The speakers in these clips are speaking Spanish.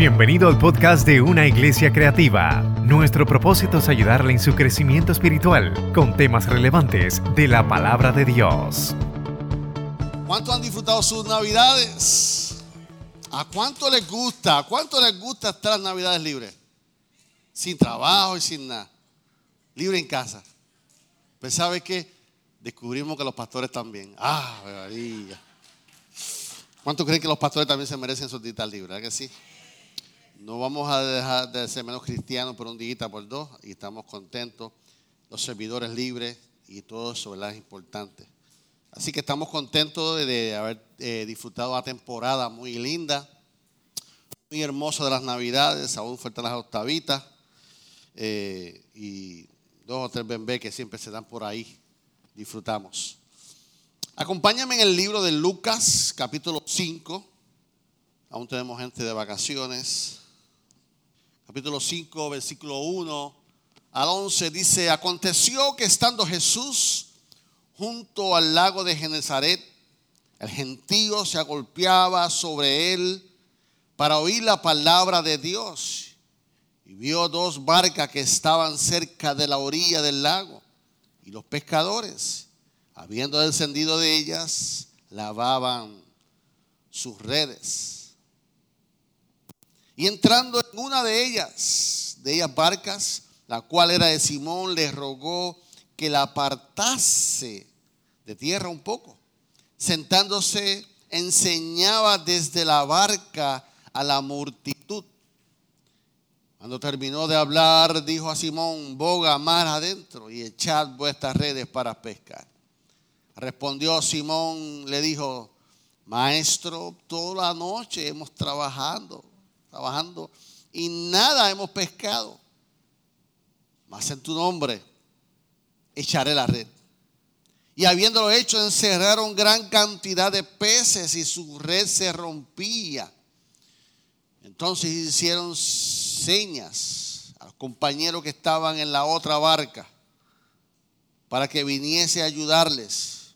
Bienvenido al podcast de Una Iglesia Creativa. Nuestro propósito es ayudarle en su crecimiento espiritual con temas relevantes de la palabra de Dios. ¿Cuánto han disfrutado sus navidades? ¿A cuánto les gusta? ¿A cuánto les gusta estar las navidades libres? Sin trabajo y sin nada. Libre en casa. Pues sabe que descubrimos que los pastores también. Ah, María. ¿Cuánto creen que los pastores también se merecen sus días libres? ¿Verdad que sí? No vamos a dejar de ser menos cristianos por un día por dos y estamos contentos. Los servidores libres y todo eso, ¿verdad? Es importante. Así que estamos contentos de haber eh, disfrutado una temporada muy linda, muy hermosa de las Navidades. Aún faltan las octavitas eh, y dos o tres bebés que siempre se dan por ahí. Disfrutamos. Acompáñame en el libro de Lucas, capítulo 5. Aún tenemos gente de vacaciones capítulo 5, versículo 1 al 11, dice, aconteció que estando Jesús junto al lago de Genezaret, el gentío se agolpeaba sobre él para oír la palabra de Dios. Y vio dos barcas que estaban cerca de la orilla del lago. Y los pescadores, habiendo descendido de ellas, lavaban sus redes. Y entrando en una de ellas, de ellas barcas, la cual era de Simón, le rogó que la apartase de tierra un poco. Sentándose, enseñaba desde la barca a la multitud. Cuando terminó de hablar, dijo a Simón, boga mar adentro y echad vuestras redes para pescar. Respondió Simón, le dijo, maestro, toda la noche hemos trabajado trabajando y nada hemos pescado. Mas en tu nombre echaré la red. Y habiéndolo hecho, encerraron gran cantidad de peces y su red se rompía. Entonces hicieron señas a los compañeros que estaban en la otra barca para que viniese a ayudarles.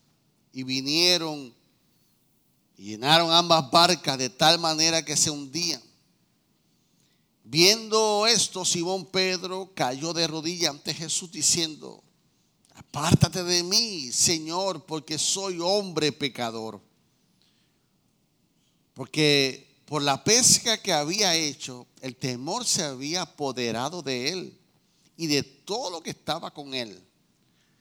Y vinieron y llenaron ambas barcas de tal manera que se hundían. Viendo esto, Simón Pedro cayó de rodillas ante Jesús diciendo, apártate de mí, Señor, porque soy hombre pecador. Porque por la pesca que había hecho, el temor se había apoderado de él y de todo lo que estaba con él.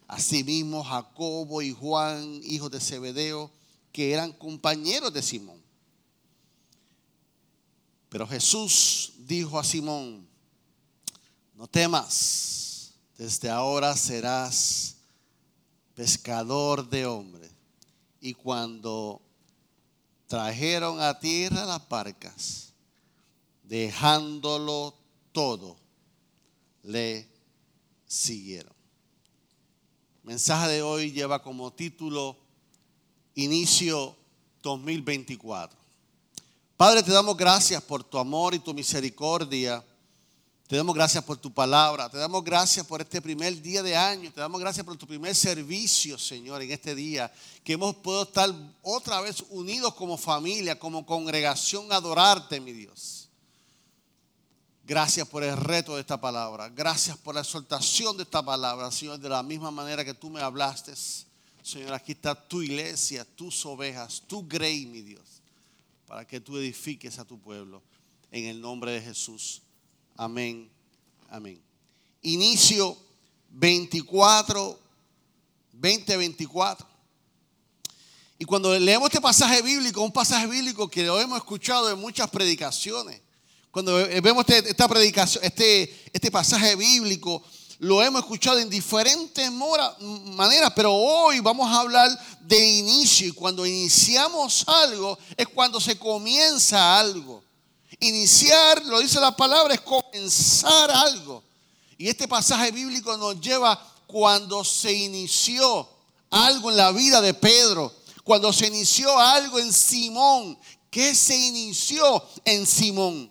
Asimismo, Jacobo y Juan, hijos de Zebedeo, que eran compañeros de Simón. Pero Jesús dijo a Simón, no temas, desde ahora serás pescador de hombres. Y cuando trajeron a tierra las barcas, dejándolo todo, le siguieron. El mensaje de hoy lleva como título Inicio 2024. Padre, te damos gracias por tu amor y tu misericordia. Te damos gracias por tu palabra. Te damos gracias por este primer día de año. Te damos gracias por tu primer servicio, Señor, en este día. Que hemos podido estar otra vez unidos como familia, como congregación, adorarte, mi Dios. Gracias por el reto de esta palabra. Gracias por la exaltación de esta palabra, Señor, de la misma manera que tú me hablaste. Señor, aquí está tu iglesia, tus ovejas, tu grey, mi Dios para que tú edifiques a tu pueblo. En el nombre de Jesús. Amén. Amén. Inicio 24, 2024. Y cuando leemos este pasaje bíblico, un pasaje bíblico que lo hemos escuchado en muchas predicaciones, cuando vemos este, esta predicación, este, este pasaje bíblico, lo hemos escuchado en diferentes maneras, pero hoy vamos a hablar de inicio. Y cuando iniciamos algo es cuando se comienza algo. Iniciar, lo dice la palabra, es comenzar algo. Y este pasaje bíblico nos lleva cuando se inició algo en la vida de Pedro, cuando se inició algo en Simón. ¿Qué se inició en Simón?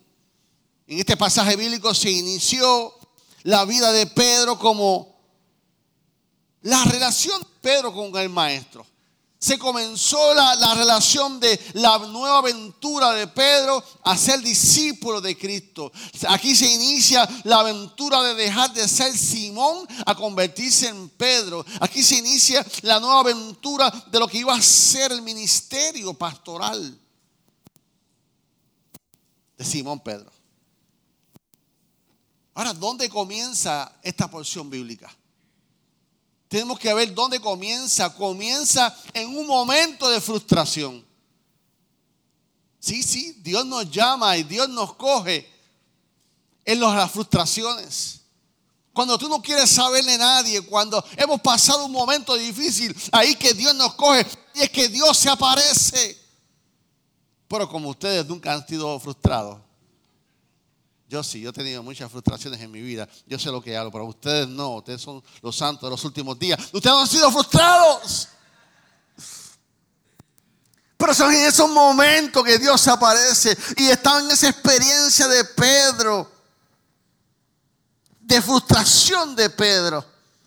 En este pasaje bíblico se inició la vida de Pedro como la relación de Pedro con el maestro. se comenzó la, relación de la nueva aventura de Pedro a ser discípulo de Cristo. Aquí se inicia la aventura de dejar de ser Simón a convertirse en Pedro. Aquí se inicia la nueva aventura de lo que iba a ser el ministerio pastoral de Simón Pedro. Ahora, ¿dónde comienza esta porción bíblica? tenemos que ver dónde comienza. Comienza en un momento de frustración. Sí, sí, Dios nos llama y Dios nos coge en las frustraciones. Cuando tú no quieres saber de nadie, cuando hemos pasado un momento difícil, ahí que Dios nos coge y es que Dios se aparece. Pero como ustedes nunca han sido frustrados, yo sí, yo he tenido muchas frustraciones en mi vida. Yo sé lo que hago, pero ustedes no. Ustedes son los santos de los últimos días. Ustedes han sido frustrados. Pero son en esos momentos que Dios aparece. Y estaba en esa experiencia de Pedro. De frustración de Pedro.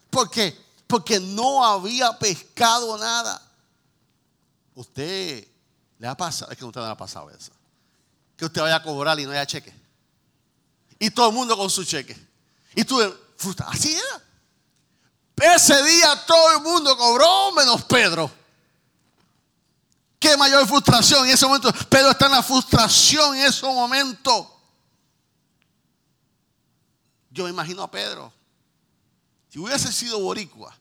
¿Por qué? Porque no había pescado nada. Usted le ha pasado, es que usted no le ha pasado eso. Que usted vaya a cobrar y no haya cheque. Y todo el mundo con su cheque. Y tú, así era. Ese día todo el mundo cobró menos Pedro. Qué mayor frustración en ese momento. Pedro está en la frustración en ese momento. Yo me imagino a Pedro. Si hubiese sido boricua,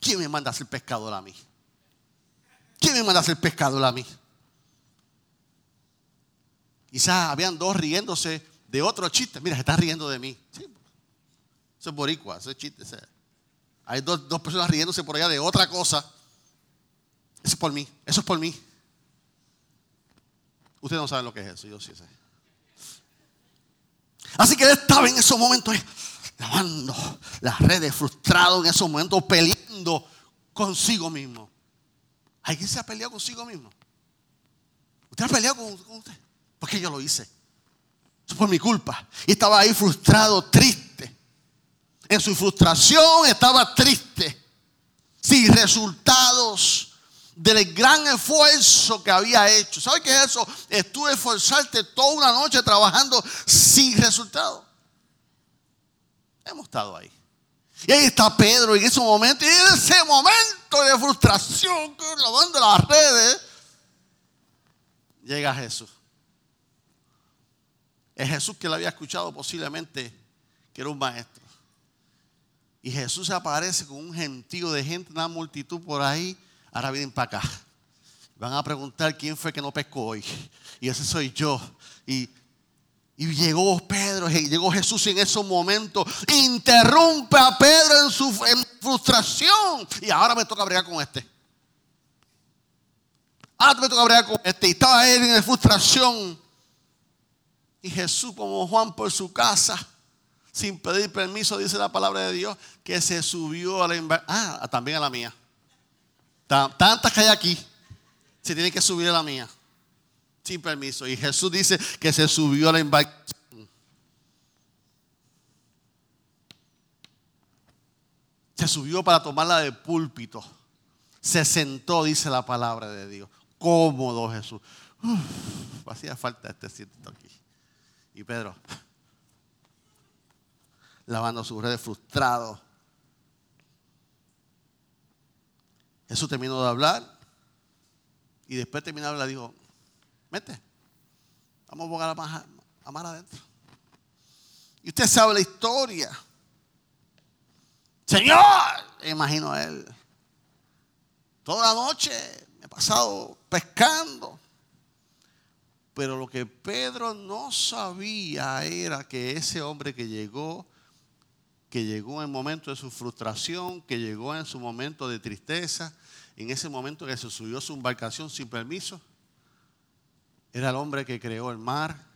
¿quién me manda a ser pescador a mí? ¿Quién me manda a ser pescador a mí? Quizás habían dos riéndose de otro chiste. Mira, se está riendo de mí. eso es boricua, eso es chiste. Hay dos, personas riéndose por allá de otra cosa. Eso es por mí, eso es por mí. Ustedes no saben lo que es eso, yo sí sé. Así que él estaba en esos momentos lavando las redes, frustrado en esos momentos, peleando consigo mismo. ¿Alguien se ha peleado consigo mismo? ¿Usted ha peleado con usted? Porque yo lo hice. Eso fue mi culpa. Y estaba ahí frustrado, triste. En su frustración estaba triste. Sin resultados del gran esfuerzo que había hecho. ¿Sabe qué es eso? Estuve esforzarte toda una noche trabajando sin resultado. Hemos estado ahí. Y ahí está Pedro en ese momento. Y en ese momento de frustración, lavando las redes, llega Jesús. Es Jesús que le había escuchado posiblemente que era un maestro. Y Jesús aparece con un gentío de gente, una multitud por ahí. Ahora vienen para acá. Van a preguntar quién fue que no pescó hoy. Y ese soy yo. Y, llegó Pedro, llegó Jesús en esos momentos. Interrumpe a Pedro en su frustración. Y ahora me toca bregar con este. Ahora me toca bregar con este. Y estaba él en frustración. Y Jesús, como Juan por su casa, sin pedir permiso, dice la palabra de Dios, que se subió a la. Ah, también a la mía. Tantas que hay aquí, se tiene que subir a la mía, sin permiso. Y Jesús dice que se subió a la embarcación. Se subió para tomarla de púlpito. Se sentó, dice la palabra de Dios. Cómodo Jesús. hacía falta este siento aquí. Y Pedro, lavando sus redes frustrado. Jesús terminó de hablar y después terminó de hablar, dijo, vete, vamos a jugar a mar adentro. Y usted sabe la historia. Señor, imagino a él. Toda la noche me he pasado pescando. Pero lo que Pedro no sabía era que ese hombre que llegó, que llegó en momento de su frustración, que llegó en su momento de tristeza, en ese momento que se subió su embarcación sin permiso, era el hombre que creó el mar,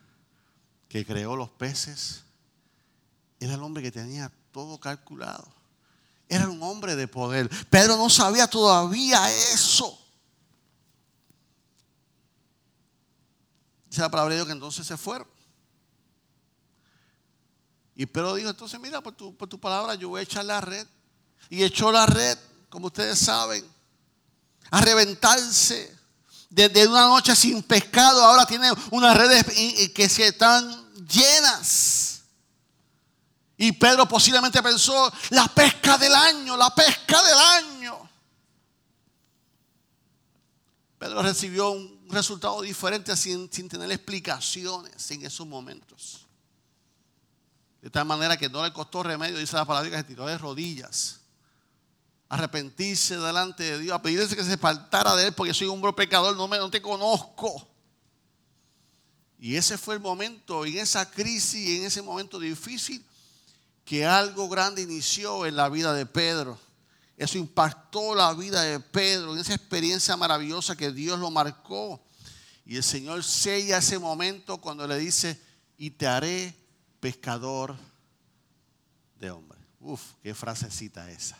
que creó los peces, era el hombre que tenía todo calculado. Era un hombre de poder. Pedro no sabía todavía eso. Dice la palabra de Dios que entonces se fueron. Y Pedro dijo, entonces mira, por tu, por tu palabra yo voy a echar la red. Y echó la red, como ustedes saben. a reventarse. Desde una noche sin pescado, ahora tiene unas redes que se están llenas. Y Pedro posiblemente pensó, la pesca del año, la pesca del año. Pedro recibió un resultado diferente sin, sin tener explicaciones en esos momentos. De tal manera que no le costó remedio, dice la palabra, que se tiró de rodillas. Arrepentirse delante de Dios, a que se faltara de él porque soy un hombre pecador, no, me, no te conozco. Y ese fue el momento, en esa crisis, en ese momento difícil, que algo grande inició en la vida de Pedro. Eso impactó la vida de Pedro, esa experiencia maravillosa que Dios lo marcó. Y el Señor sella ese momento cuando le dice, y te haré pescador de hombres. Uf, qué frasecita esa.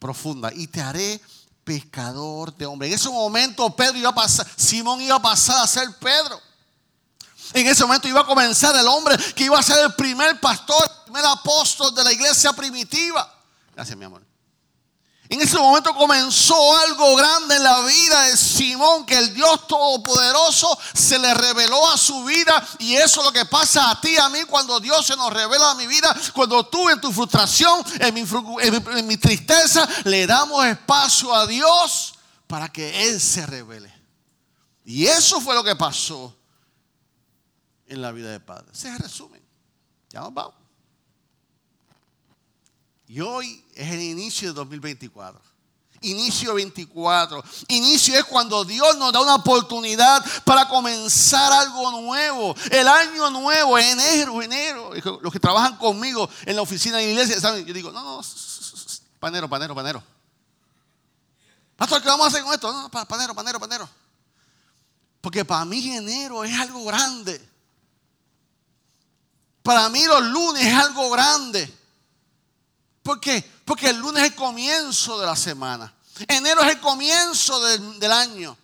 Profunda. Y te haré pescador de hombres. En ese momento Pedro iba a pasar, Simón iba a pasar a ser Pedro. En ese momento iba a comenzar el hombre que iba a ser el primer pastor, el primer apóstol de la iglesia primitiva. Gracias, mi amor. En ese momento comenzó algo grande en la vida de Simón, que el Dios Todopoderoso se le reveló a su vida. Y eso es lo que pasa a ti, a mí, cuando Dios se nos revela a mi vida. Cuando tú en tu frustración, en mi, en mi tristeza, le damos espacio a Dios para que Él se revele. Y eso fue lo que pasó en la vida de Padre. Se resumen. Ya nos vamos. Y hoy es el inicio de 2024. Inicio 24. Inicio es cuando Dios nos da una oportunidad para comenzar algo nuevo. El año nuevo, enero, enero. Los que trabajan conmigo en la oficina de la iglesia, ¿saben? Yo digo, no, no, panero, panero, panero. Pastor, ¿qué vamos a hacer con esto? No, panero, panero, panero. Porque para mí enero es algo grande. Para mí los lunes es algo grande. ¿Por qué? Porque el lunes es el comienzo de la semana. Enero es el comienzo del, año.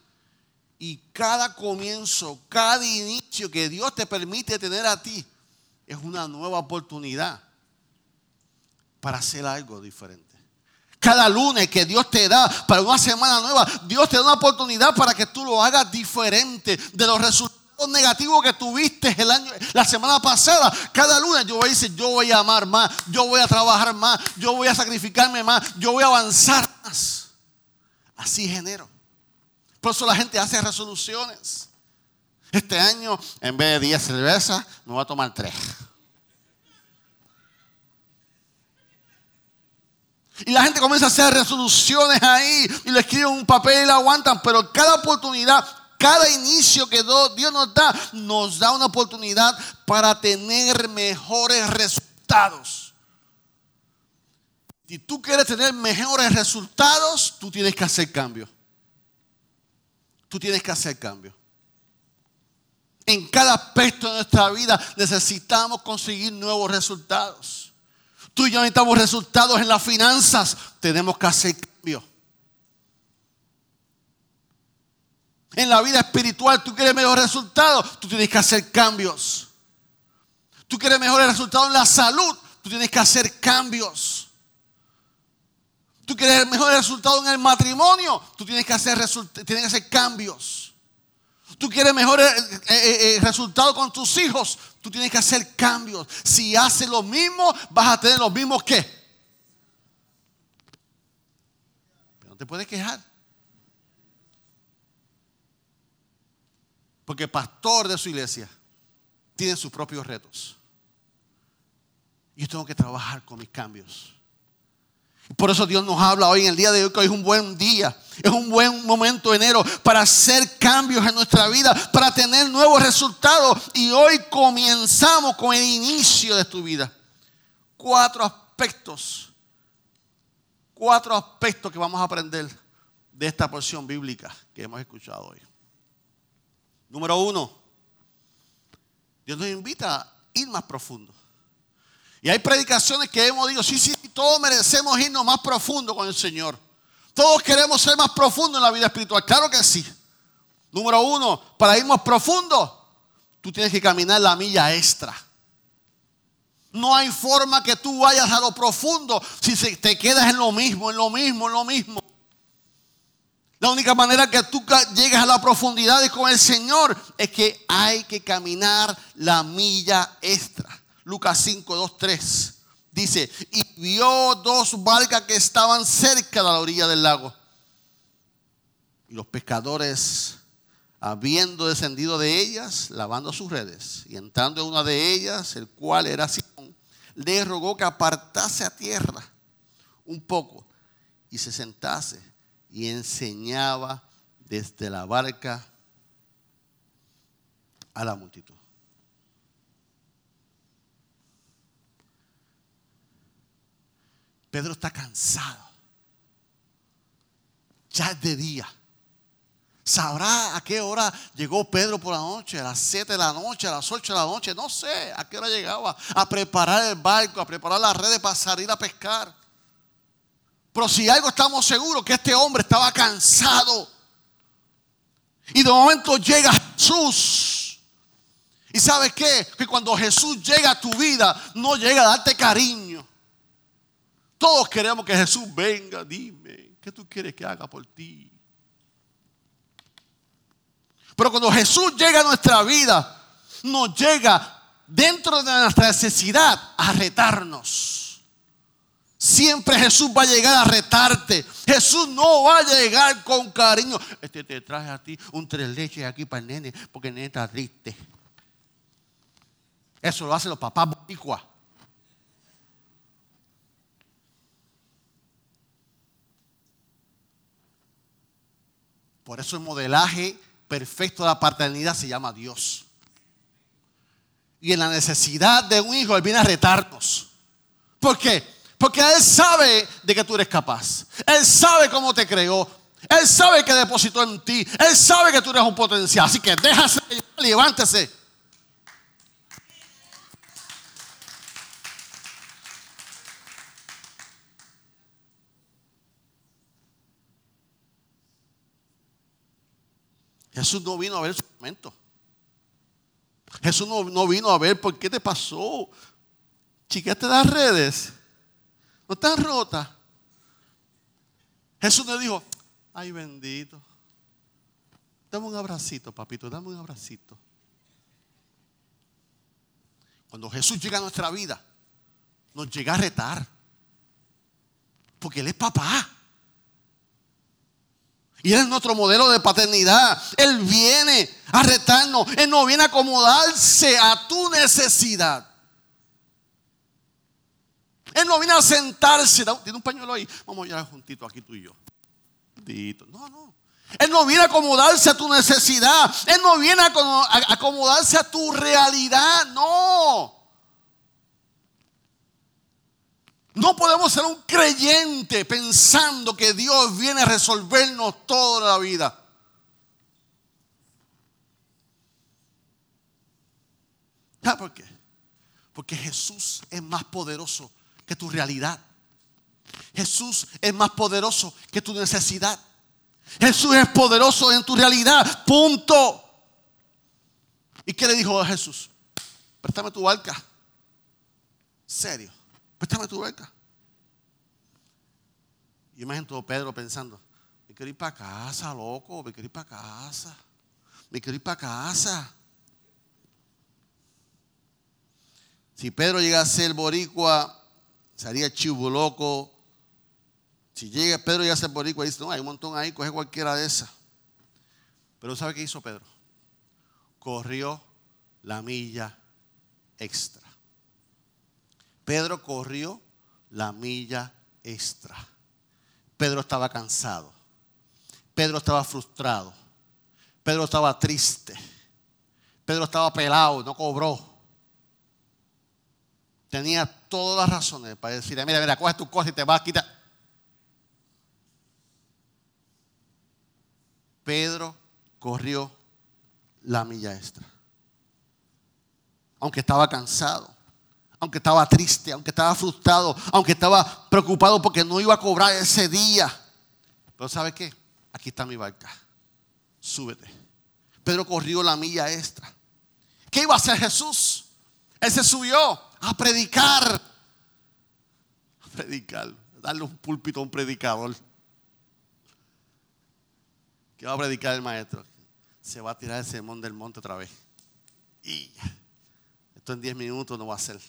Y cada comienzo, cada inicio que Dios te permite tener a ti es una nueva oportunidad para hacer algo diferente. Cada lunes que Dios te da para una semana nueva, Dios te da una oportunidad para que tú lo hagas diferente de los resultados negativo que tuviste el año, la semana pasada, cada lunes yo voy a decir, yo voy a amar más, yo voy a trabajar más, yo voy a sacrificarme más, yo voy a avanzar más. Así genero. Por eso la gente hace resoluciones. Este año, en vez de 10 cervezas, me voy a tomar 3. Y la gente comienza a hacer resoluciones ahí y le escriben un papel y la aguantan, pero cada oportunidad cada inicio que Dios nos da, nos da una oportunidad para tener mejores resultados. Si tú quieres tener mejores resultados, tú tienes que hacer cambio. Tú tienes que hacer cambio. En cada aspecto de nuestra vida necesitamos conseguir nuevos resultados. Tú y yo necesitamos resultados en las finanzas. Tenemos que hacer. En la vida espiritual tú quieres mejores resultados, tú tienes que hacer cambios. Tú quieres mejores resultados en la salud, tú tienes que hacer cambios. Tú quieres mejores resultados en el matrimonio, tú tienes que hacer, tienes que hacer cambios. Tú quieres mejores eh, eh, eh, resultados con tus hijos, tú tienes que hacer cambios. Si haces lo mismo, vas a tener los mismos que. No te puedes quejar. Porque el pastor de su iglesia tiene sus propios retos. Yo tengo que trabajar con mis cambios. Por eso Dios nos habla hoy en el día de hoy que hoy es un buen día, es un buen momento enero para hacer cambios en nuestra vida, para tener nuevos resultados. Y hoy comenzamos con el inicio de tu vida. Cuatro aspectos, cuatro aspectos que vamos a aprender de esta porción bíblica que hemos escuchado hoy. Número uno, Dios nos invita a ir más profundo. Y hay predicaciones que hemos dicho, sí, sí, todos merecemos irnos más profundo con el Señor. Todos queremos ser más profundos en la vida espiritual. Claro que sí. Número uno, para ir más profundo, tú tienes que caminar la milla extra. No hay forma que tú vayas a lo profundo si te quedas en lo mismo, en lo mismo, en lo mismo. La única manera que tú llegas a la profundidad con el Señor es que hay que caminar la milla extra. Lucas 5, 2, 3 dice, y vio dos barcas que estaban cerca de la orilla del lago. Y los pescadores, habiendo descendido de ellas, lavando sus redes, y entrando en una de ellas, el cual era Simón, le rogó que apartase a tierra un poco y se sentase y enseñaba desde la barca a la multitud. Pedro está cansado. Ya es de día. ¿Sabrá a qué hora llegó Pedro por la noche? A las 7 de la noche, a las 8 de la noche. No sé a qué hora llegaba a preparar el barco, a preparar las redes para salir a pescar. Pero si algo estamos seguros que este hombre estaba cansado. Y de momento llega Jesús. ¿Y sabes qué? Que cuando Jesús llega a tu vida, no llega a darte cariño. Todos queremos que Jesús venga, dime, ¿qué tú quieres que haga por ti? Pero cuando Jesús llega a nuestra vida, nos llega dentro de nuestra necesidad a retarnos. Siempre Jesús va a llegar a retarte. Jesús no va a llegar con cariño. Este te traje a ti un tres leches aquí para el nene, porque el nene está triste. Eso lo hacen los papás boricuas. Por eso el modelaje perfecto de la paternidad se llama Dios. Y en la necesidad de un hijo, Él viene a retarnos. ¿Por qué? Porque Él sabe de que tú eres capaz. Él sabe cómo te creó. Él sabe que depositó en ti. Él sabe que tú eres un potencial. Así que déjase, levántese. Jesús no vino a ver su momento. Jesús no, vino a ver por qué te pasó. Chiquete las redes. No están rotas. Jesús le dijo, ay bendito. Dame un abracito, papito, dame un abracito. Cuando Jesús llega a nuestra vida, nos llega a retar. Porque Él es papá. Y Él es nuestro modelo de paternidad. Él viene a retarnos. Él no viene a acomodarse a tu necesidad. Él no viene a sentarse. Tiene un pañuelo ahí. Vamos ya juntito aquí tú y yo. No, no. Él no viene a acomodarse a tu necesidad. Él no viene a acomodarse a tu realidad. No. No podemos ser un creyente pensando que Dios viene a resolvernos toda la vida. ¿Sabes por qué? Porque Jesús es más poderoso que tu realidad. Jesús es más poderoso que tu necesidad. Jesús es poderoso en tu realidad. Punto. ¿Y qué le dijo a Jesús? Préstame tu barca. Serio. Préstame tu beca. Y imagino Pedro pensando, me quiero ir para casa, loco, me quiero ir para casa. Me quiero ir para casa. Si Pedro llega a ser boricua, sería chivo loco. Si llega Pedro a ser boricua, dice, no, hay un montón ahí, coge cualquiera de esas. Pero ¿sabe qué hizo Pedro? Corrió la milla extra. Pedro corrió la milla extra. Pedro estaba cansado. Pedro estaba frustrado. Pedro estaba triste. Pedro estaba pelado, no cobró. Tenía todas las razones para decirle, mira, mira, coge tu cosa y te vas a quitar. Pedro corrió la milla extra. Aunque estaba cansado aunque estaba triste, aunque estaba frustrado, aunque estaba preocupado porque no iba a cobrar ese día. Pero ¿sabe qué? Aquí está mi barca. Súbete. Pedro corrió la milla extra. ¿Qué iba a hacer Jesús? Él se subió a predicar. A predicar. Darle un púlpito a un predicador. ¿Qué va a predicar el maestro? Se va a tirar el sermón del monte otra vez. Y esto en 10 minutos no va a ser.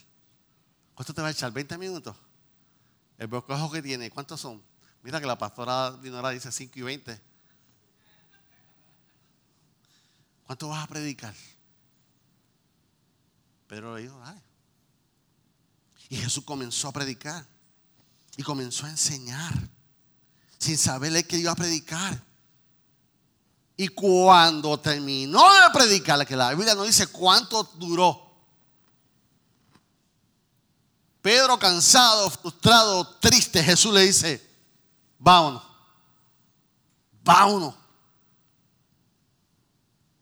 ¿Cuánto te va a echar? ¿20 minutos? El bosquejo que tiene, ¿cuántos son? Mira que la pastora Dinora dice 5 y 20. ¿Cuánto vas a predicar? Pedro le dijo, dale. Y Jesús comenzó a predicar. Y comenzó a enseñar. Sin saberle que iba a predicar. Y cuando terminó de predicar, que la Biblia no dice cuánto duró. Pedro cansado, frustrado, triste, Jesús le dice, vámonos, vámonos.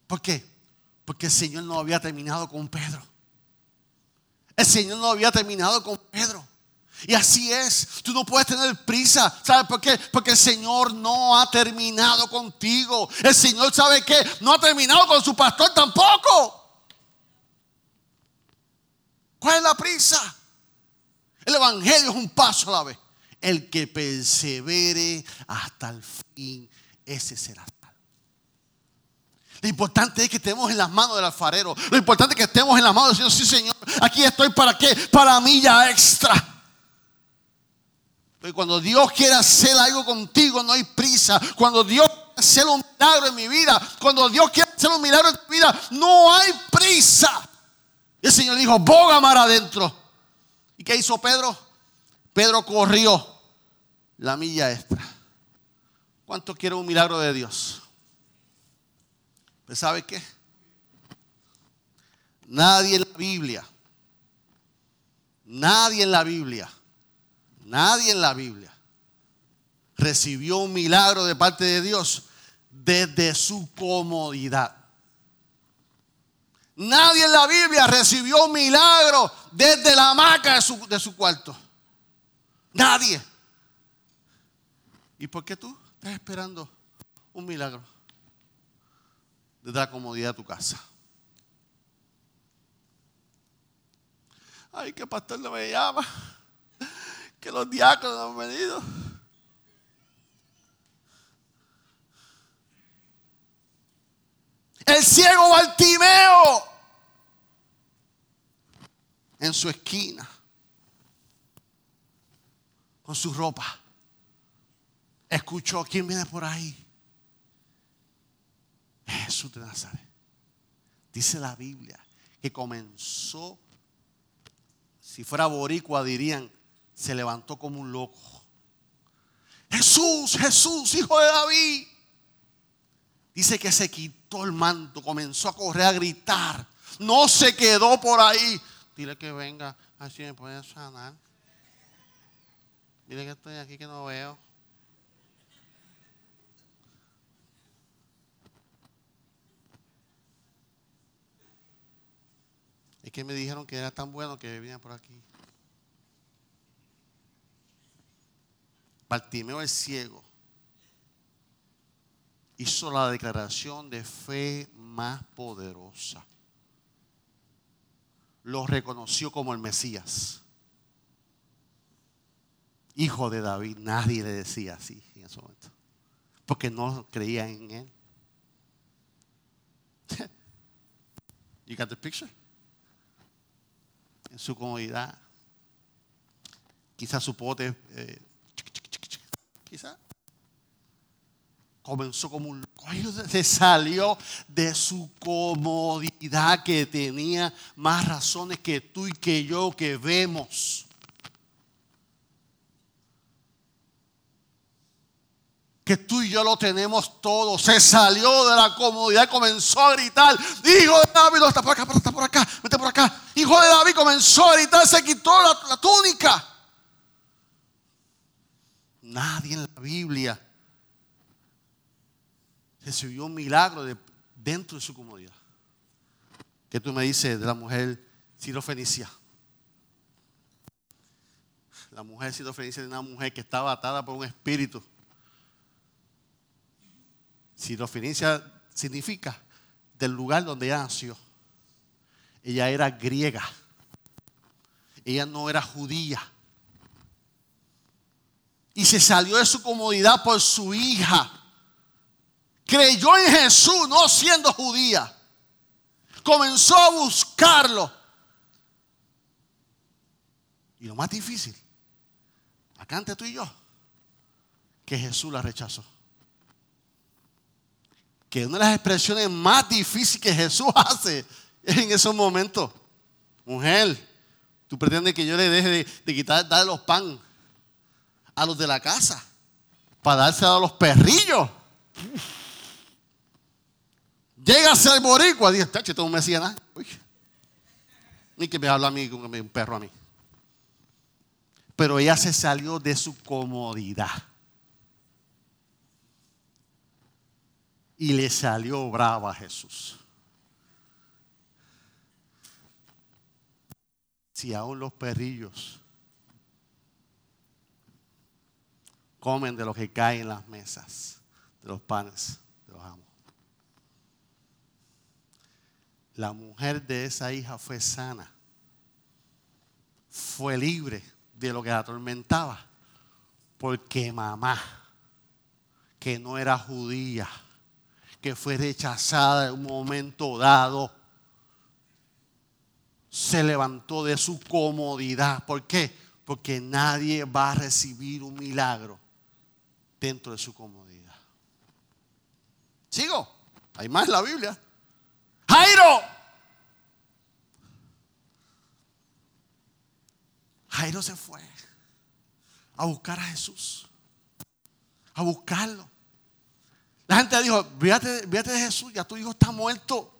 ¿Por qué? Porque el Señor no había terminado con Pedro. El Señor no había terminado con Pedro. Y así es, tú no puedes tener prisa. ¿Sabes por qué? Porque el Señor no ha terminado contigo. El Señor sabe que no ha terminado con su pastor tampoco. ¿Cuál es la prisa? El Evangelio es un paso a la vez. El que persevere hasta el fin, ese será lo importante es que estemos en las manos del alfarero. Lo importante es que estemos en las manos del Señor. Sí, Señor, aquí estoy para qué? Para ya extra. Pero cuando Dios quiere hacer algo contigo, no hay prisa. Cuando Dios quiere hacer un milagro en mi vida, cuando Dios quiere hacer un milagro en tu vida, no hay prisa. Y el Señor dijo, boga mar adentro. ¿Y qué hizo Pedro? Pedro corrió la milla extra. ¿Cuánto quiere un milagro de Dios? ¿Sabe qué? Nadie en la Biblia, nadie en la Biblia, nadie en la Biblia recibió un milagro de parte de Dios desde su comodidad. Nadie en la Biblia recibió un milagro desde la hamaca de su, de su cuarto. Nadie. ¿Y por qué tú estás esperando un milagro? Desde la comodidad de tu casa. Ay, que pastor no me llama. Que los diáconos no han venido. El ciego Bartimeo en su esquina con su ropa. Escuchó quién viene por ahí. Jesús de Nazaret. Dice la Biblia que comenzó, si fuera boricua dirían, se levantó como un loco. Jesús, Jesús, hijo de David. Dice que se quitó el manto, comenzó a correr a gritar. No se quedó por ahí. Dile que venga, así me puede sanar. Dile que estoy aquí que no veo. Es que me dijeron que era tan bueno que venía por aquí. Bartimeo el ciego hizo la declaración de fe más poderosa. Lo reconoció como el Mesías. Hijo de David. Nadie le decía así en ese momento. Porque no creía en él. You got the picture? En su comodidad. Quizás su pote, eh, quizás comenzó como un loco. Se salió de su comodidad que tenía más razones que tú y que yo que vemos. Tú y yo lo tenemos todo. Se salió de la comodidad comenzó a gritar, hijo de David, está por acá, está por acá, vete por acá. Hijo de David comenzó a gritar, se quitó la, túnica. Nadie en la Biblia recibió un milagro de, dentro de su comodidad. Que tú me dices de la mujer sirofenicia. La mujer sirofenicia es una mujer que estaba atada por un espíritu Sirofenicia significa del lugar donde ella nació. Ella era griega. Ella no era judía. Y se salió de su comodidad por su hija, creyó en Jesús no siendo judía. Comenzó a buscarlo. Y lo más difícil, acá ante tú y yo, que Jesús la rechazó. Que una de las expresiones más difíciles que Jesús hace en esos momentos, mujer, tú pretendes que yo le deje de, quitar, darle los pan a los de la casa para darse a los perrillos. Llega a ser boricua, dice, tacho, tú no me decía nada. Ni que me habla a mí, un perro a mí. Pero ella se salió de su comodidad. Y le salió brava a Jesús. Si aún los perrillos comen de lo que cae en las mesas, de los panes de los amos. La mujer de esa hija fue sana, fue libre de lo que la atormentaba, porque mamá, que no era judía, que fue rechazada en un momento dado, se levantó de su comodidad. ¿Por qué? Porque nadie va a recibir un milagro dentro de su comodidad. Sigo, hay más en la Biblia. Jairo. Jairo se fue a buscar a Jesús, a buscarlo. La gente dijo, fíjate, de Jesús, ya tu hijo está muerto,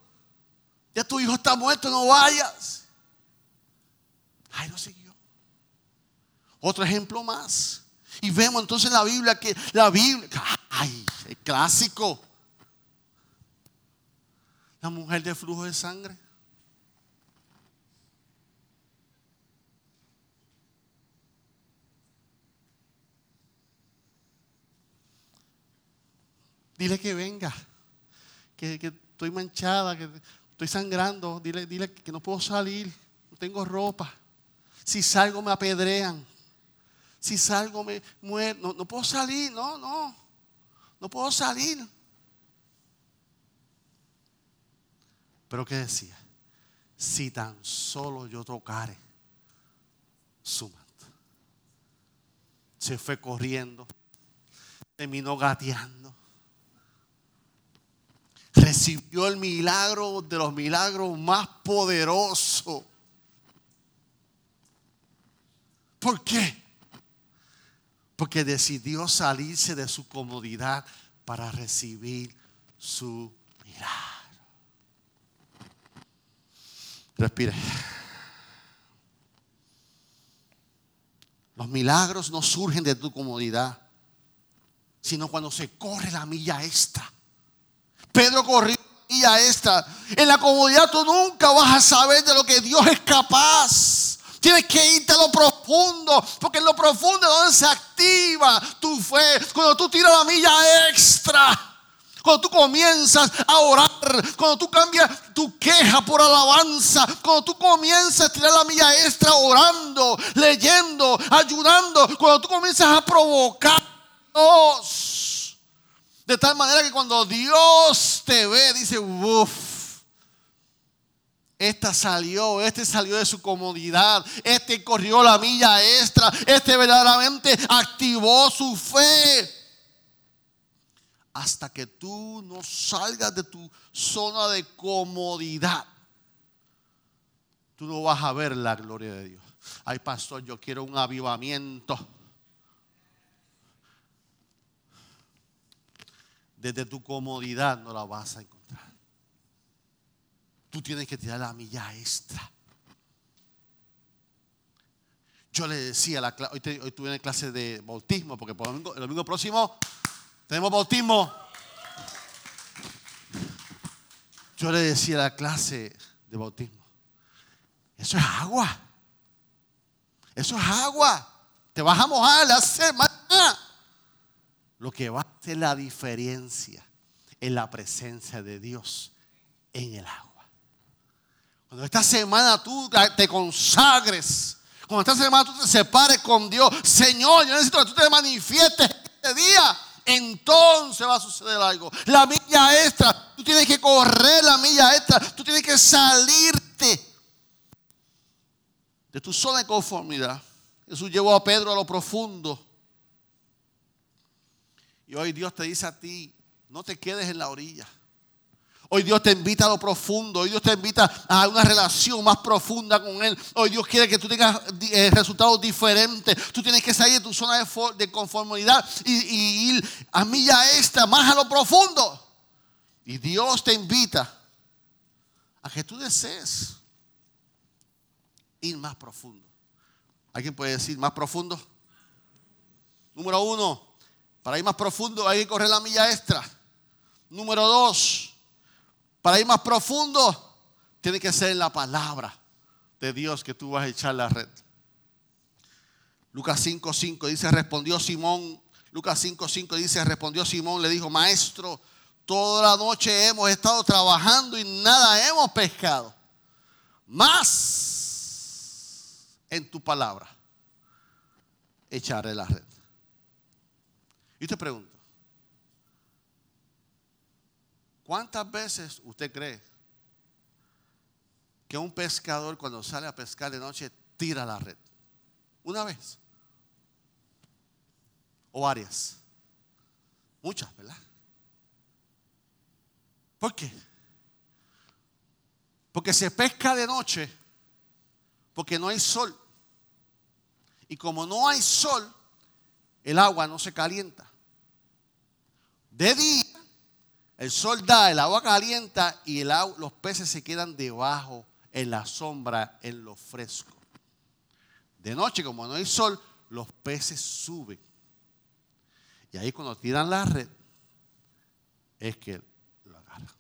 ya tu hijo está muerto, no vayas. Jairo siguió. Otro ejemplo más. Y vemos entonces en la Biblia que la Biblia, ay, el clásico. La mujer de flujo de sangre. Dile que venga, que, estoy manchada, que estoy sangrando. Dile, dile que no puedo salir, no tengo ropa. Si salgo me apedrean si salgo me muero, no, no puedo salir, no, no, no puedo salir. Pero ¿qué decía? Si tan solo yo tocare su manto. Se fue corriendo, terminó gateando. Recibió el milagro de los milagros más poderosos. ¿Por qué? Porque decidió salirse de su comodidad para recibir su milagro. Respire. Los milagros no surgen de tu comodidad, sino cuando se corre la milla extra. Pedro milla extra. En la comodidad tú nunca vas a saber de lo que Dios es capaz. Tienes que irte a lo profundo, porque en lo profundo es donde se activa tu fe. Cuando tú tiras la milla extra. Cuando tú comienzas a orar, cuando tú cambias tu queja por alabanza, cuando tú comienzas a tirar la milla extra orando, leyendo, ayudando, cuando tú comienzas a provocar Dios. De tal manera que cuando Dios te ve, dice, uff esta salió, este salió de su comodidad, este corrió la milla extra, este verdaderamente activó su fe. Hasta que tú no salgas de tu zona de comodidad, tú no vas a ver la gloria de Dios. Ay, pastor, yo quiero un avivamiento. Desde tu comodidad no la vas a encontrar tú tienes que tirar la milla extra. Yo le decía, la, hoy, hoy tuve una clase de bautismo, porque el domingo, próximo tenemos bautismo. Yo le decía a la clase de bautismo, eso es agua. Eso es agua. Te vas a mojar la semana. Lo que va a hacer la diferencia es la presencia de Dios en el agua. Cuando esta semana tú te consagres, cuando esta semana tú te separes con Dios, Señor, yo necesito que tú te manifiestes este día entonces va a suceder algo. La milla extra, tú tienes que correr la milla extra, tú tienes que salirte de tu zona de conformidad. Jesús llevó a Pedro a lo profundo. Y hoy Dios te dice a ti, no te quedes en la orilla. Hoy Dios te invita a lo profundo. Hoy Dios te invita a una relación más profunda con Él. Hoy Dios quiere que tú tengas eh, resultados diferentes. Tú tienes que salir de tu zona de conformidad y, ir a milla extra, más a lo profundo. Y Dios te invita a que tú desees ir más profundo. ¿Alguien puede decir más profundo? Número uno, para ir más profundo hay que correr la milla extra. Número dos, para ir más profundo, tiene que ser la palabra de Dios que tú vas a echar la red. Lucas 5:5 dice, respondió Simón. Lucas 5:5 dice, respondió Simón, le dijo, maestro, toda la noche hemos estado trabajando y nada hemos pescado. Más en tu palabra echaré la red. Y te pregunto, ¿Cuántas veces usted cree que un pescador cuando sale a pescar de noche tira la red? Una vez. O varias. Muchas, ¿verdad? ¿Por qué? Porque se pesca de noche porque no hay sol. Y como no hay sol, el agua no se calienta. De día el sol da, el agua calienta y los peces se quedan debajo, en la sombra, en lo fresco. De noche, como no hay sol, los peces suben. Y ahí cuando tiran la red, es que lo agarran.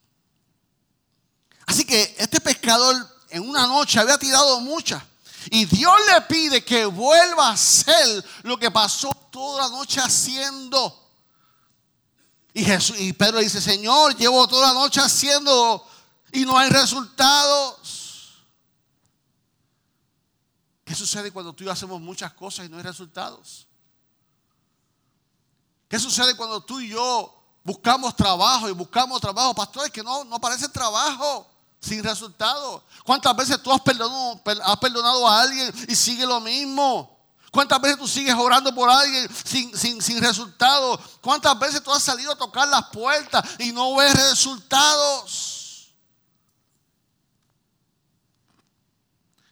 Así que este pescador en una noche había tirado muchas. Y Dios le pide que vuelva a hacer lo que pasó toda la noche haciendo. Y, Jesús, y Pedro dice, Señor, llevo toda la noche haciendo y no hay resultados. ¿Qué sucede cuando tú y yo hacemos muchas cosas y no hay resultados? ¿Qué sucede cuando tú y yo buscamos trabajo y buscamos trabajo? Pastores, que no, no aparece trabajo sin resultados. ¿Cuántas veces tú has perdonado, has perdonado a alguien y sigue lo mismo? ¿Cuántas veces tú sigues orando por alguien sin, sin, sin resultados? ¿Cuántas veces tú has salido a tocar las puertas y no ves resultados?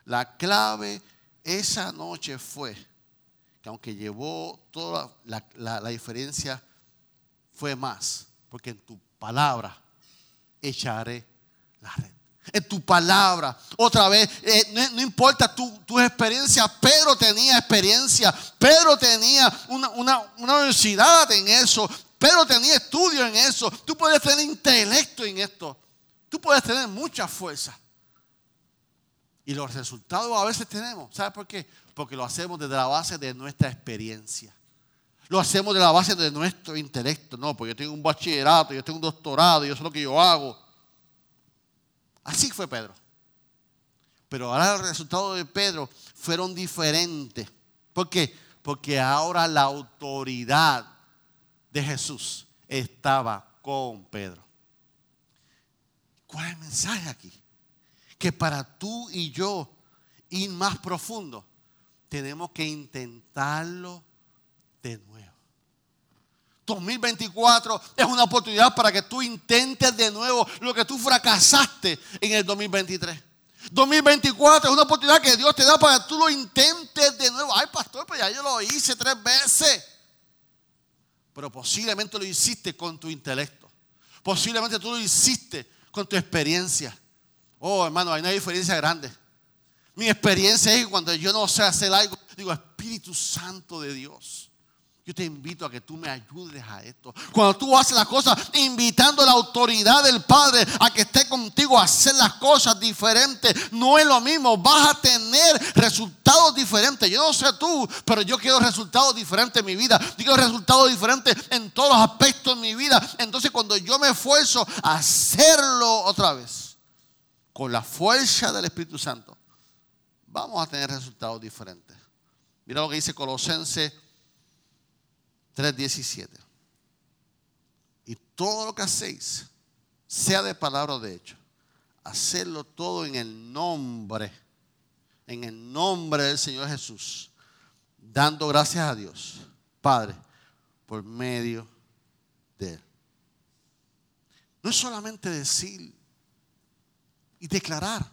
La clave esa noche fue que aunque llevó toda la, la diferencia, fue más, porque en tu palabra echaré la red en tu palabra. Otra vez, eh, no, importa tu, tu, experiencia, Pedro tenía experiencia, Pedro tenía una, universidad en eso, Pedro tenía estudio en eso, tú puedes tener intelecto en esto, tú puedes tener mucha fuerza. Y los resultados a veces tenemos, ¿sabes por qué? Porque lo hacemos desde la base de nuestra experiencia. Lo hacemos de la base de nuestro intelecto, no, porque yo tengo un bachillerato, yo tengo un doctorado, yo sé lo que yo hago. Así fue Pedro. Pero ahora los resultados de Pedro fueron diferentes. ¿Por qué? Porque ahora la autoridad de Jesús estaba con Pedro. ¿Cuál es el mensaje aquí? Que para tú y yo ir más profundo, tenemos que intentarlo de nuevo. 2024 es una oportunidad para que tú intentes de nuevo lo que tú fracasaste en el 2023. 2024 es una oportunidad que Dios te da para que tú lo intentes de nuevo. Ay, pastor, pues ya yo lo hice tres veces. Pero posiblemente lo hiciste con tu intelecto. Posiblemente tú lo hiciste con tu experiencia. Oh, hermano, hay una diferencia grande. Mi experiencia es que cuando yo no sé hacer algo, digo, Espíritu Santo de Dios yo te invito a que tú me ayudes a esto. Cuando tú haces las cosas invitando a la autoridad del Padre a que esté contigo a hacer las cosas diferentes, no es lo mismo. Vas a tener resultados diferentes. Yo no sé tú, pero yo quiero resultados diferentes en mi vida. Yo quiero resultados diferentes en todos los aspectos de mi vida. Entonces cuando yo me esfuerzo a hacerlo otra vez, con la fuerza del Espíritu Santo, vamos a tener resultados diferentes. Mira lo que dice Colosenses 3.17. todo lo que hacéis, sea de palabra o de hecho, hacerlo todo en el nombre, en el nombre del Señor Jesús, dando gracias a Dios, Padre, por medio de Él. No es solamente decir y declarar,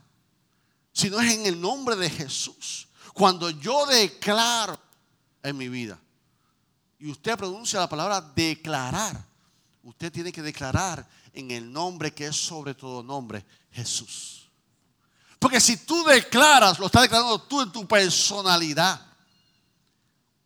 sino es en el nombre de Jesús. Cuando yo declaro en mi vida, y usted pronuncia la palabra declarar, usted tiene que declarar en el nombre que es sobre todo nombre, Jesús. Porque si tú declaras, lo estás declarando tú en tu personalidad.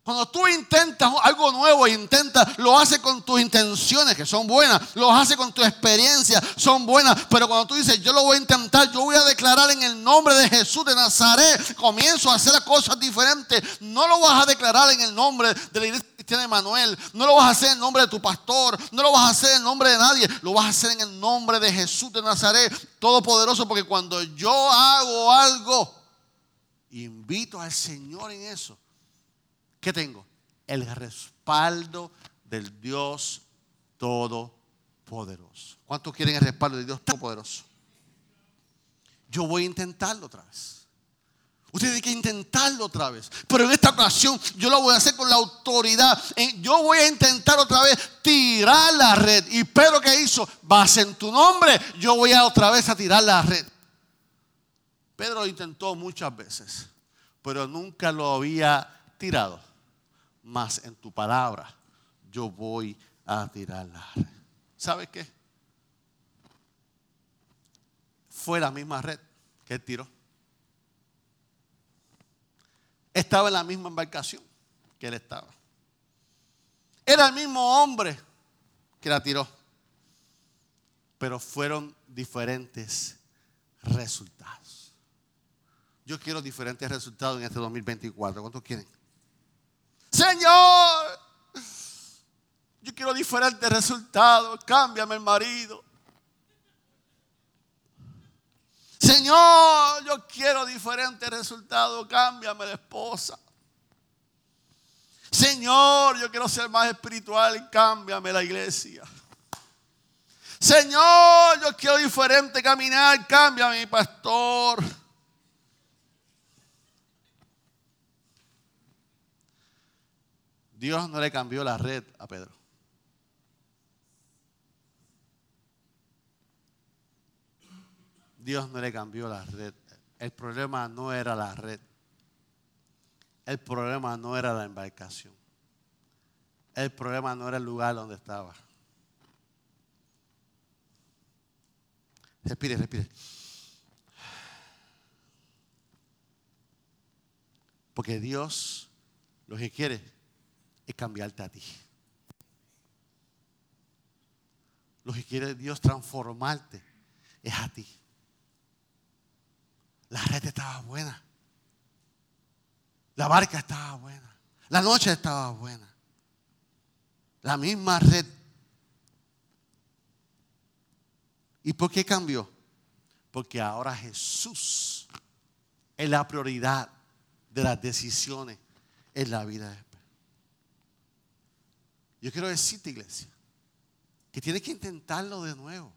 Cuando tú intentas algo nuevo, intentas, lo haces con tus intenciones, que son buenas, lo haces con tu experiencia, son buenas, pero cuando tú dices, yo lo voy a intentar, yo voy a declarar en el nombre de Jesús de Nazaret, comienzo a hacer cosas diferentes, no lo vas a declarar en el nombre de la iglesia cristiana de Manuel, no lo vas a hacer en nombre de tu pastor, no lo vas a hacer en nombre de nadie, lo vas a hacer en el nombre de Jesús de Nazaret, todopoderoso, porque cuando yo hago algo, invito al Señor en eso ¿Qué tengo? El respaldo del Dios Todopoderoso. ¿Cuántos quieren el respaldo del Dios Todopoderoso? Yo voy a intentarlo otra vez. Usted tiene que intentarlo otra vez. Pero en esta ocasión yo lo voy a hacer con la autoridad. Yo voy a intentar otra vez tirar la red. Y Pedro que hizo, vas en tu nombre, yo voy a otra vez a tirar la red. Pedro lo intentó muchas veces, pero nunca lo había tirado más en tu palabra yo voy a tirar la red. ¿Sabe qué? Fue la misma red que él tiró. Estaba en la misma embarcación que él estaba. Era el mismo hombre que la tiró. Pero fueron diferentes resultados. Yo quiero diferentes resultados en este 2024. ¿Cuántos quieren? Señor, yo quiero diferentes resultados. Cámbiame el marido. Señor, yo quiero diferentes resultados. Cámbiame la esposa. Señor, yo quiero ser más espiritual. Cámbiame la iglesia. Señor, yo quiero diferente caminar. Cámbiame mi pastor. Dios no le cambió la red a Pedro. Dios no le cambió la red. El problema no era la red. El problema no era la embarcación. El problema no era el lugar donde estaba. Respire, respire. Porque Dios lo que quiere es cambiarte a ti. Lo que quiere Dios transformarte es a ti. La red estaba buena. La barca estaba buena. La noche estaba buena. La misma red. ¿Y por qué cambió? Porque ahora Jesús es la prioridad de las decisiones en la vida de yo quiero decirte, iglesia, que tienes que intentarlo de nuevo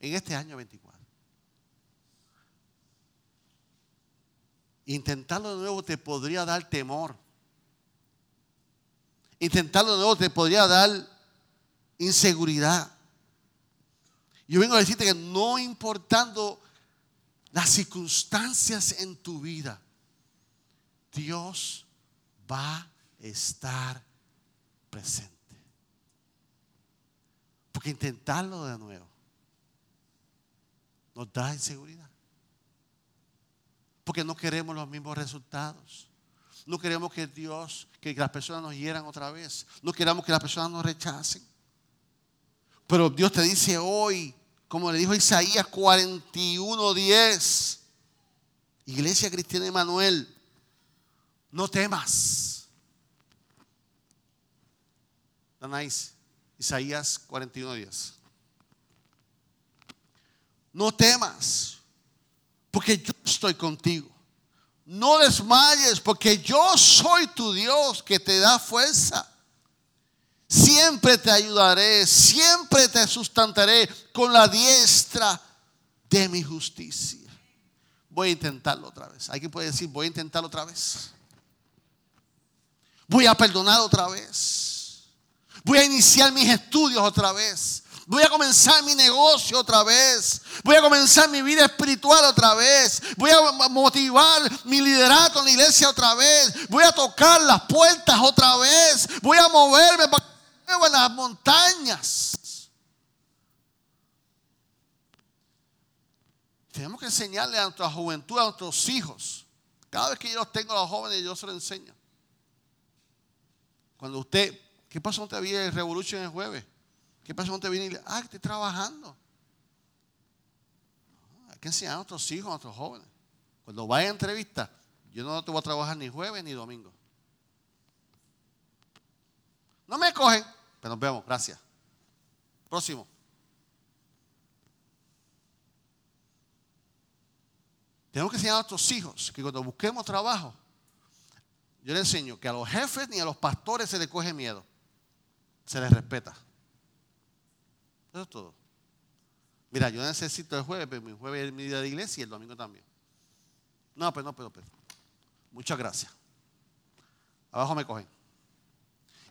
en este año 24. Intentarlo de nuevo te podría dar temor. Intentarlo de nuevo te podría dar inseguridad. Yo vengo a decirte que no importando las circunstancias en tu vida, Dios va a estar presente. Porque intentarlo de nuevo nos da inseguridad. Porque no queremos los mismos resultados. No queremos que Dios, que las personas nos hieran otra vez. No queremos que las personas nos rechacen. Pero Dios te dice hoy, como le dijo Isaías 41:10, Iglesia Cristiana Emanuel, no temas. Danais. Isaías 41 días. No temas, porque yo estoy contigo. No desmayes, porque yo soy tu Dios que te da fuerza. Si siempre te ayudaré, siempre te sustentaré con la diestra de mi justicia. Voy a intentarlo otra vez. Alguien puede decir, voy a intentarlo otra vez. Voy a perdonar otra vez. Voy a iniciar mis estudios otra vez. Voy a comenzar mi negocio otra vez. Voy a comenzar mi vida espiritual otra vez. Voy a motivar mi liderato en la iglesia otra vez. Voy a tocar las puertas otra vez. Voy a moverme para en las montañas. Tenemos que enseñarle a nuestra juventud, a nuestros hijos. Cada vez que yo los tengo a los jóvenes, yo se los enseño. Cuando usted, ¿qué pasó te había el Revolution el jueves? ¿Qué pasa cuando te viene y le ah, estoy trabajando? Hay que enseñar a nuestros hijos, a nuestros jóvenes. Cuando vaya a entrevista, yo no te voy a trabajar ni jueves ni domingo. No me cogen, pero nos vemos, gracias. Próximo. Tenemos que enseñar a nuestros hijos que cuando busquemos trabajo, yo les enseño que a los jefes ni a los pastores se les coge miedo, se les respeta. Eso es todo. Mira, yo necesito el jueves, pero mi jueves es mi día de iglesia y el domingo también. No, pero no, pero, pero. Muchas gracias. Abajo me cogen.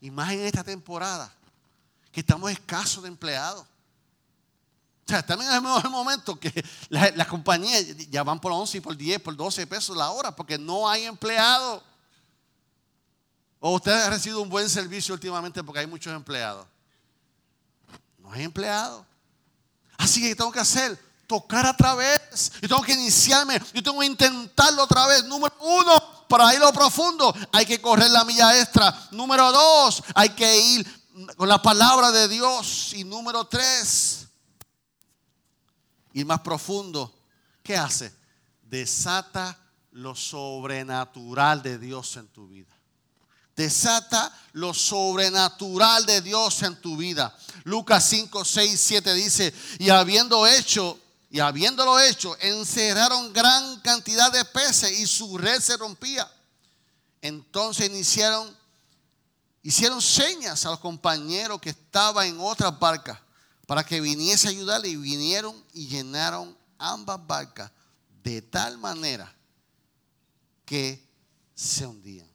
Y más en esta temporada, que estamos escasos de empleados. O sea, también es el mejor momento que las compañías ya van por 11, por 10, por 12 pesos la hora, porque no hay empleados. O usted ha recibido un buen servicio últimamente porque hay muchos empleados. Empleado. Así que tengo que hacer tocar a través. Yo tengo que iniciarme. Yo tengo que intentarlo otra vez. Número uno, para ir a lo profundo, hay que correr la milla extra. Número dos, hay que ir con la palabra de Dios. Y número tres, ir más profundo. ¿Qué hace? Desata lo sobrenatural de Dios en tu vida. Desata lo sobrenatural de Dios en tu vida. Lucas 5, 6, 7 dice, y habiendo hecho, y habiéndolo hecho, encerraron gran cantidad de peces y su red se rompía. Entonces iniciaron, hicieron señas a los compañeros que estaban en otras barcas para que viniese a ayudarle y vinieron y llenaron ambas barcas de tal manera que se hundían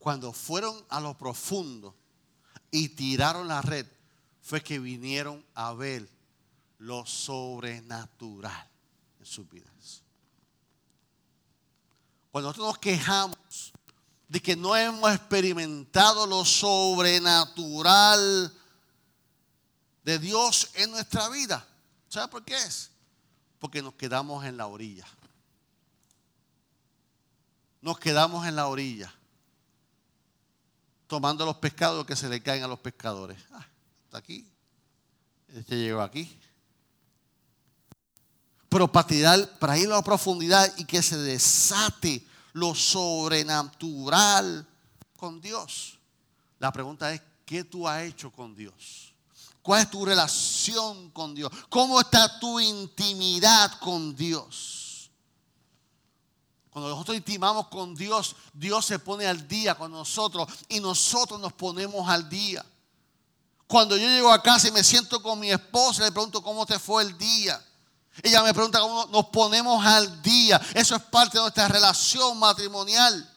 cuando fueron a lo profundo y tiraron la red, fue que vinieron a ver lo sobrenatural en sus vidas. Cuando nosotros nos quejamos de que no hemos experimentado lo sobrenatural de Dios en nuestra vida, ¿sabe por qué es? Porque nos quedamos en la orilla. Nos quedamos en la orilla tomando los pescados que se le caen a los pescadores. Ah, está aquí. Este llegó aquí. Pero para tirar, para ir a la profundidad y que se desate lo sobrenatural con Dios. La pregunta es, ¿qué tú has hecho con Dios? ¿Cuál es tu relación con Dios? ¿Cómo está tu intimidad con Dios? Cuando nosotros intimamos con Dios, Dios se pone al día con nosotros y nosotros nos ponemos al día. Cuando yo llego a casa y me siento con mi esposa, le pregunto cómo te fue el día. Ella me pregunta cómo nos ponemos al día. Eso es parte de nuestra relación matrimonial.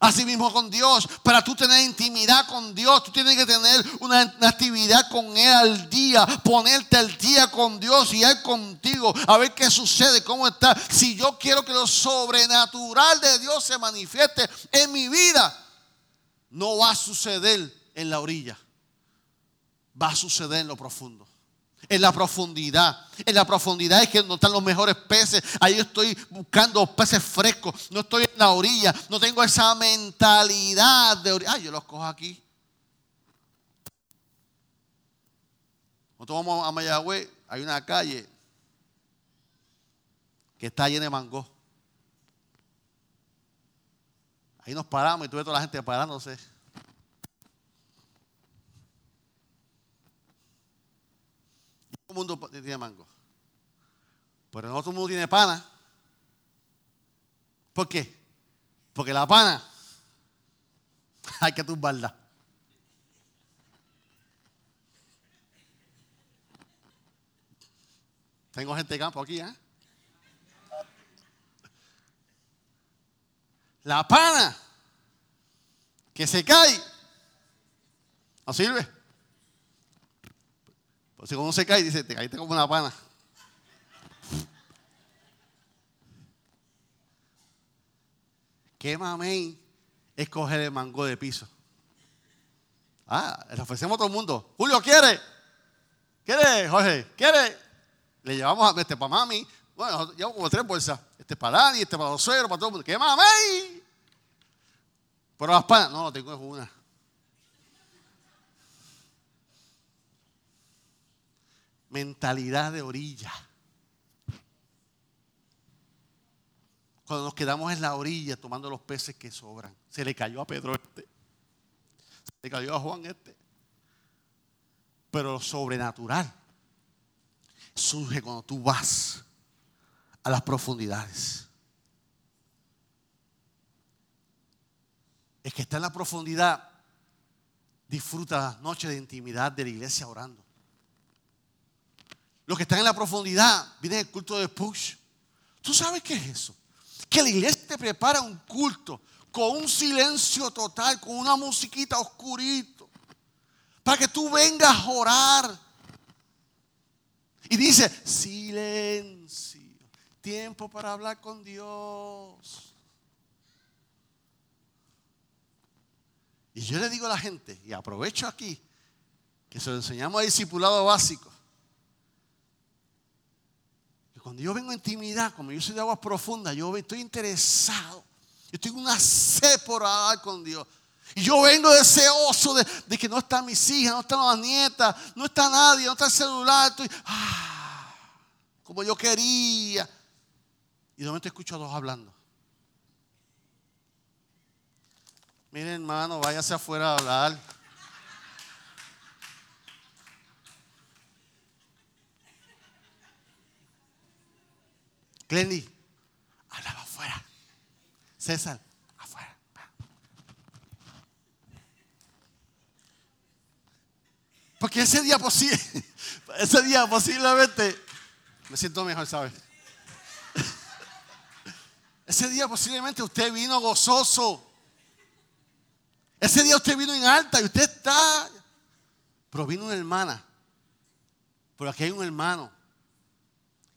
Así mismo con Dios. Para tú tener intimidad con Dios, tú tienes que tener una, actividad con Él al día. Ponerte al día con Dios y Él contigo. A ver qué sucede, cómo está. Si yo quiero que lo sobrenatural de Dios se manifieste en mi vida, no va a suceder en la orilla. Va a suceder en lo profundo en la profundidad. En la profundidad es que no están los mejores peces. Ahí estoy buscando peces frescos. No estoy en la orilla. No tengo esa mentalidad de orilla. Ah, yo los cojo aquí. Nosotros vamos a Mayagüez, hay una calle que está llena de mango. Ahí nos paramos y tuve toda la gente parándose. el mundo tiene mango. Pero no todo el mundo tiene pana. ¿Por qué? Porque la pana hay que tumbarla. Tengo gente de campo aquí, ¿eh? La pana que se cae no sirve. Pues si uno se cae, dice, te caíste como una pana. ¿Qué mamey es coger el mango de piso? Ah, le ofrecemos a todo el mundo. Julio, ¿quiere? ¿Quiere, Jorge? ¿Quiere? Le llevamos a este para mami. Bueno, llevamos como tres bolsas. Este para Dani, este para los suegros, para todo el mundo. ¿Qué mamey? Pero las panas, no, tengo una. Mentalidad de orilla. Cuando nos quedamos en la orilla tomando los peces que sobran. Se le cayó a Pedro este. Se le cayó a Juan este. Pero lo sobrenatural surge cuando tú vas a las profundidades. El que está en la profundidad disfruta las noches de intimidad de la iglesia orando. Los que están en la profundidad vienen el culto de push. ¿Tú sabes qué es eso? que la iglesia te prepara un culto con un silencio total, con una musiquita oscurito, para que tú vengas a orar. Y dice, silencio, tiempo para hablar con Dios. Y yo le digo a la gente, y aprovecho aquí, que se lo enseñamos a discipulado básico. Cuando yo vengo a intimidad, como yo soy de aguas profundas, yo estoy interesado. Yo tengo una sed por hablar con Dios. Y yo vengo deseoso de, que no están mis hijas, no están las nietas, no está nadie, no está el celular. Estoy, ah, como yo quería. Y de momento escucho a dos hablando. Miren, hermano, váyase afuera a hablar. Glenny, hablaba afuera. César, afuera. Porque ese día, ese día posiblemente me siento mejor, ¿sabes? Ese día posiblemente usted vino gozoso. Ese día usted vino en alta y usted está. Pero vino una hermana. Pero aquí hay un hermano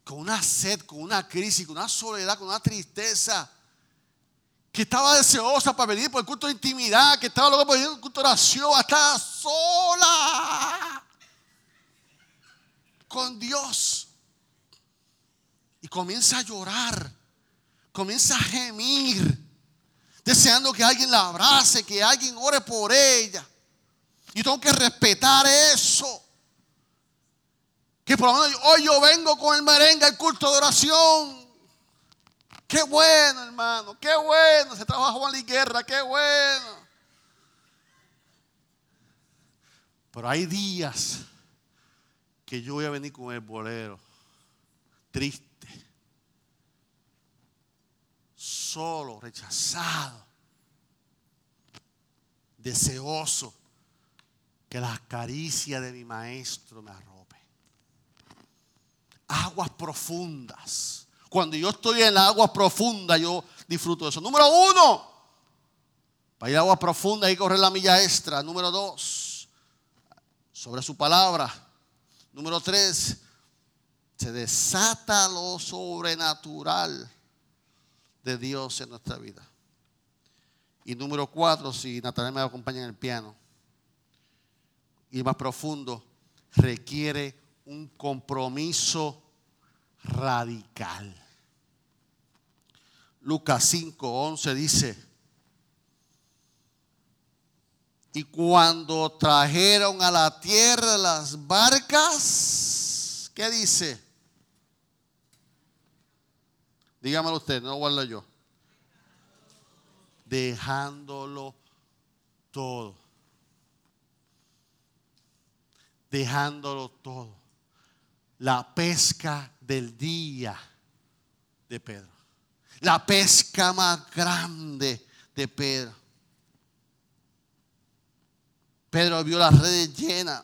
con una sed, con una crisis, con una soledad, con una tristeza, que estaba deseosa para venir por el culto de intimidad, que estaba loca por venir por el culto de oración, estaba sola con Dios. Y comienza a llorar, comienza a gemir, deseando que alguien la abrace, que alguien ore por ella. Y tengo que respetar eso. Que por lo menos hoy yo vengo con el merengue al culto de oración. Qué bueno, hermano, qué bueno. Se trabaja Juan Guerra, qué bueno. Pero hay días que yo voy a venir con el bolero, triste, solo, rechazado, deseoso que las caricias de mi maestro me arrojen aguas profundas. Cuando yo estoy en las aguas profundas, yo disfruto de eso. Número uno, para ir a aguas profundas hay que correr la milla extra. Número dos, sobre su palabra. Número tres, se desata lo sobrenatural de Dios en nuestra vida. Y número cuatro, si Natalia me acompaña en el piano, y más profundo, requiere un compromiso radical. Lucas 5, 11 dice, y cuando trajeron a la tierra las barcas, ¿qué dice? Dígamelo usted, no guardo yo. Dejándolo todo. Dejándolo todo la pesca del día de Pedro. La pesca más grande de Pedro. Pedro vio las redes llenas.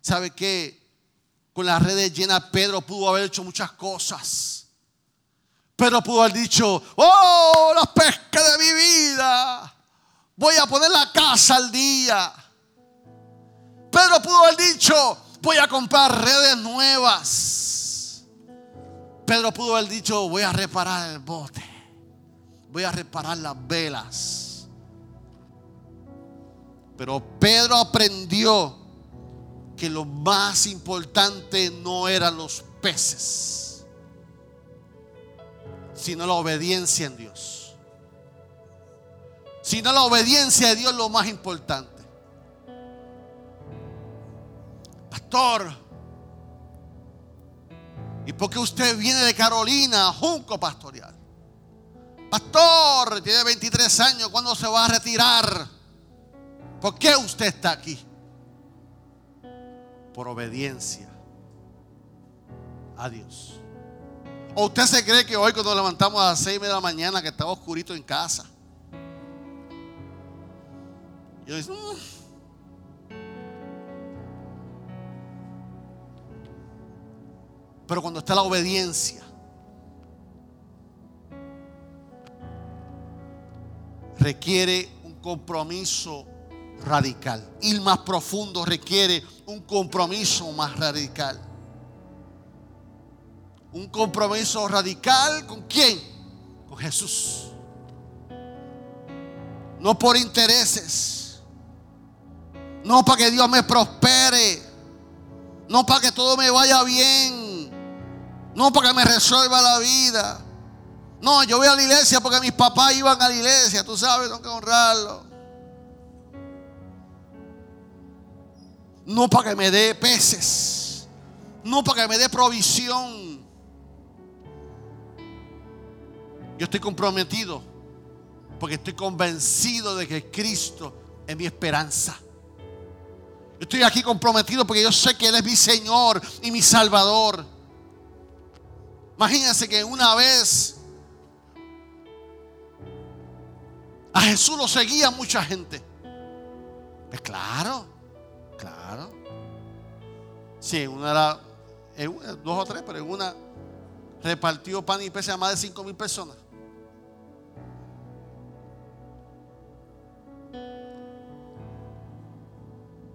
¿Sabe qué? con las redes llenas, Pedro pudo haber hecho muchas cosas. Pedro pudo haber dicho, oh, la pesca de mi vida. Voy a poner la casa al día. Pedro pudo haber dicho, voy a comprar redes nuevas. Pedro pudo haber dicho, voy a reparar el bote. Voy a reparar las velas. Pero Pedro aprendió que lo más importante no eran los peces, sino la obediencia en Dios. Sino la obediencia de Dios lo más importante. Pastor, ¿y por qué usted viene de Carolina, Junco Pastoral? Pastor, tiene 23 años, ¿cuándo se va a retirar? ¿Por qué usted está aquí? por obediencia a Dios. ¿O usted se cree que hoy cuando levantamos a las seis de la mañana que estaba oscurito en casa? Yo dice, mm". Pero cuando está la obediencia, requiere un compromiso radical. Ir más profundo requiere un compromiso más radical. Un compromiso radical con quién? Con Jesús. No por intereses. No para que Dios me prospere. No para que todo me vaya bien. No para que me resuelva la vida. No, yo voy a la iglesia porque mis papás iban a la iglesia. Tú sabes, tengo que honrarlo. No para que me dé peces. No para que me dé provisión. Yo estoy comprometido porque estoy convencido de que Cristo es mi esperanza. Yo estoy aquí comprometido porque yo sé que Él es mi Señor y mi Salvador. Imagínense que una vez a Jesús lo seguía mucha gente. Pues claro, Claro. Sí, una era, dos o tres, pero en una repartió pan y peces a más de cinco mil personas.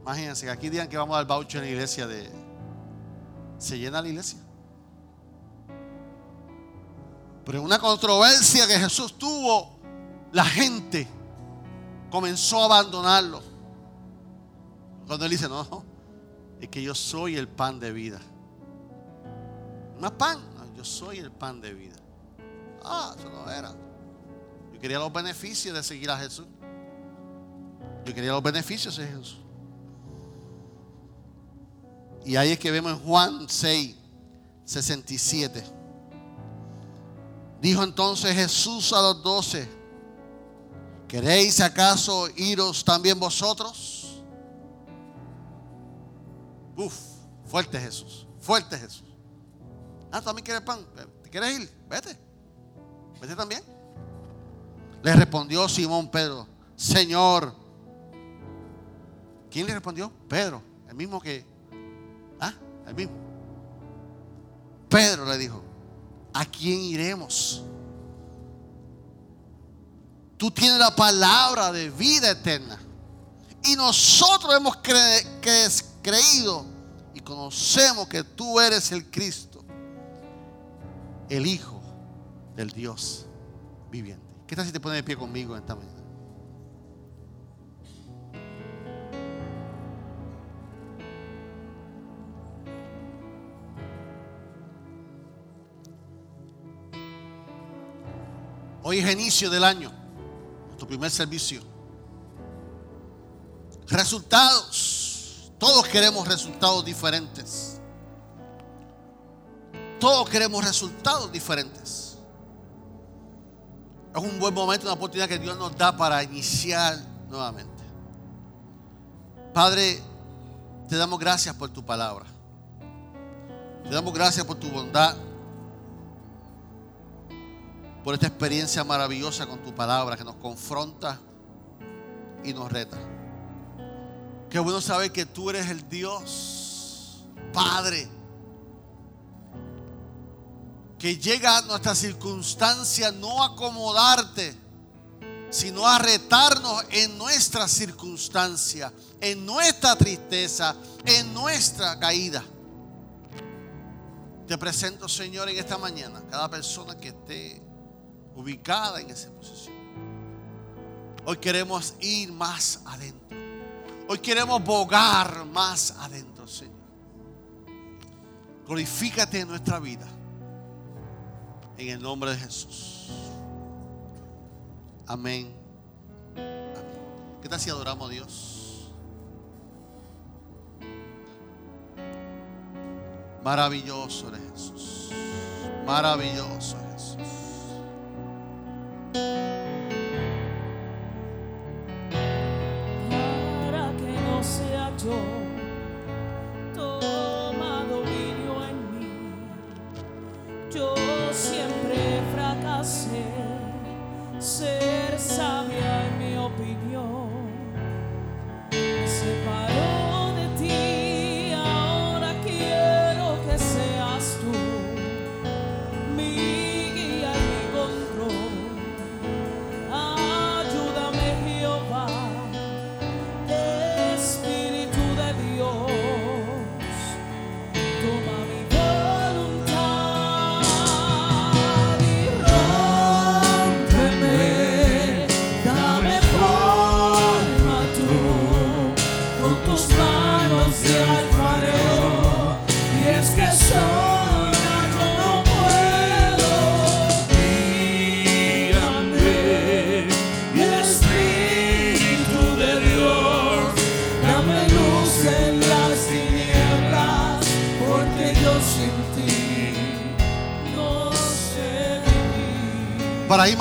Imagínense que aquí digan que vamos al baucho en la iglesia de. Se llena la iglesia. Pero en una controversia que Jesús tuvo, la gente comenzó a abandonarlo. Cuando él dice, no, es que yo soy el pan de vida. Más pan, yo soy el pan de vida. Ah, eso no era. Yo quería los beneficios de seguir a Jesús. Yo quería los beneficios de Jesús. Y ahí es que vemos en Juan 6, 67. Dijo entonces Jesús a los doce, ¿queréis acaso iros también vosotros? Uf, fuerte Jesús, fuerte Jesús. Ah, ¿tú también quieres pan? ¿Te quieres ir? Vete. Vete también. Le respondió Simón Pedro, Señor. ¿Quién le respondió? Pedro, el mismo que... Ah, el mismo. Pedro le dijo, ¿a quién iremos? Tú tienes la palabra de vida eterna. Y nosotros hemos creído y conocemos que tú eres el Cristo, el Hijo del Dios viviente. ¿Qué tal si te pones de pie conmigo en esta mañana? Hoy es inicio del año, nuestro primer servicio. Resultados. Todos queremos resultados diferentes. Todos queremos resultados diferentes. Es un buen momento, una oportunidad que Dios nos da para iniciar nuevamente. Padre, te damos gracias por tu palabra. Te damos gracias por tu bondad. Por esta experiencia maravillosa con tu palabra que nos confronta y nos reta. Qué bueno saber que tú eres el Dios, Padre, que llega a nuestra circunstancia no acomodarte, sino a retarnos en nuestra circunstancia, en nuestra tristeza, en nuestra caída. Te presento, Señor, en esta mañana, cada persona que esté ubicada en esa posición. Hoy queremos ir más adentro. Hoy queremos bogar más adentro, Señor. Glorifícate en nuestra vida. En el nombre de Jesús. Amén. Amén. ¿Qué tal si adoramos a Dios? Maravilloso eres Jesús. Maravilloso siempre fracasé ser sabia en mi opinión.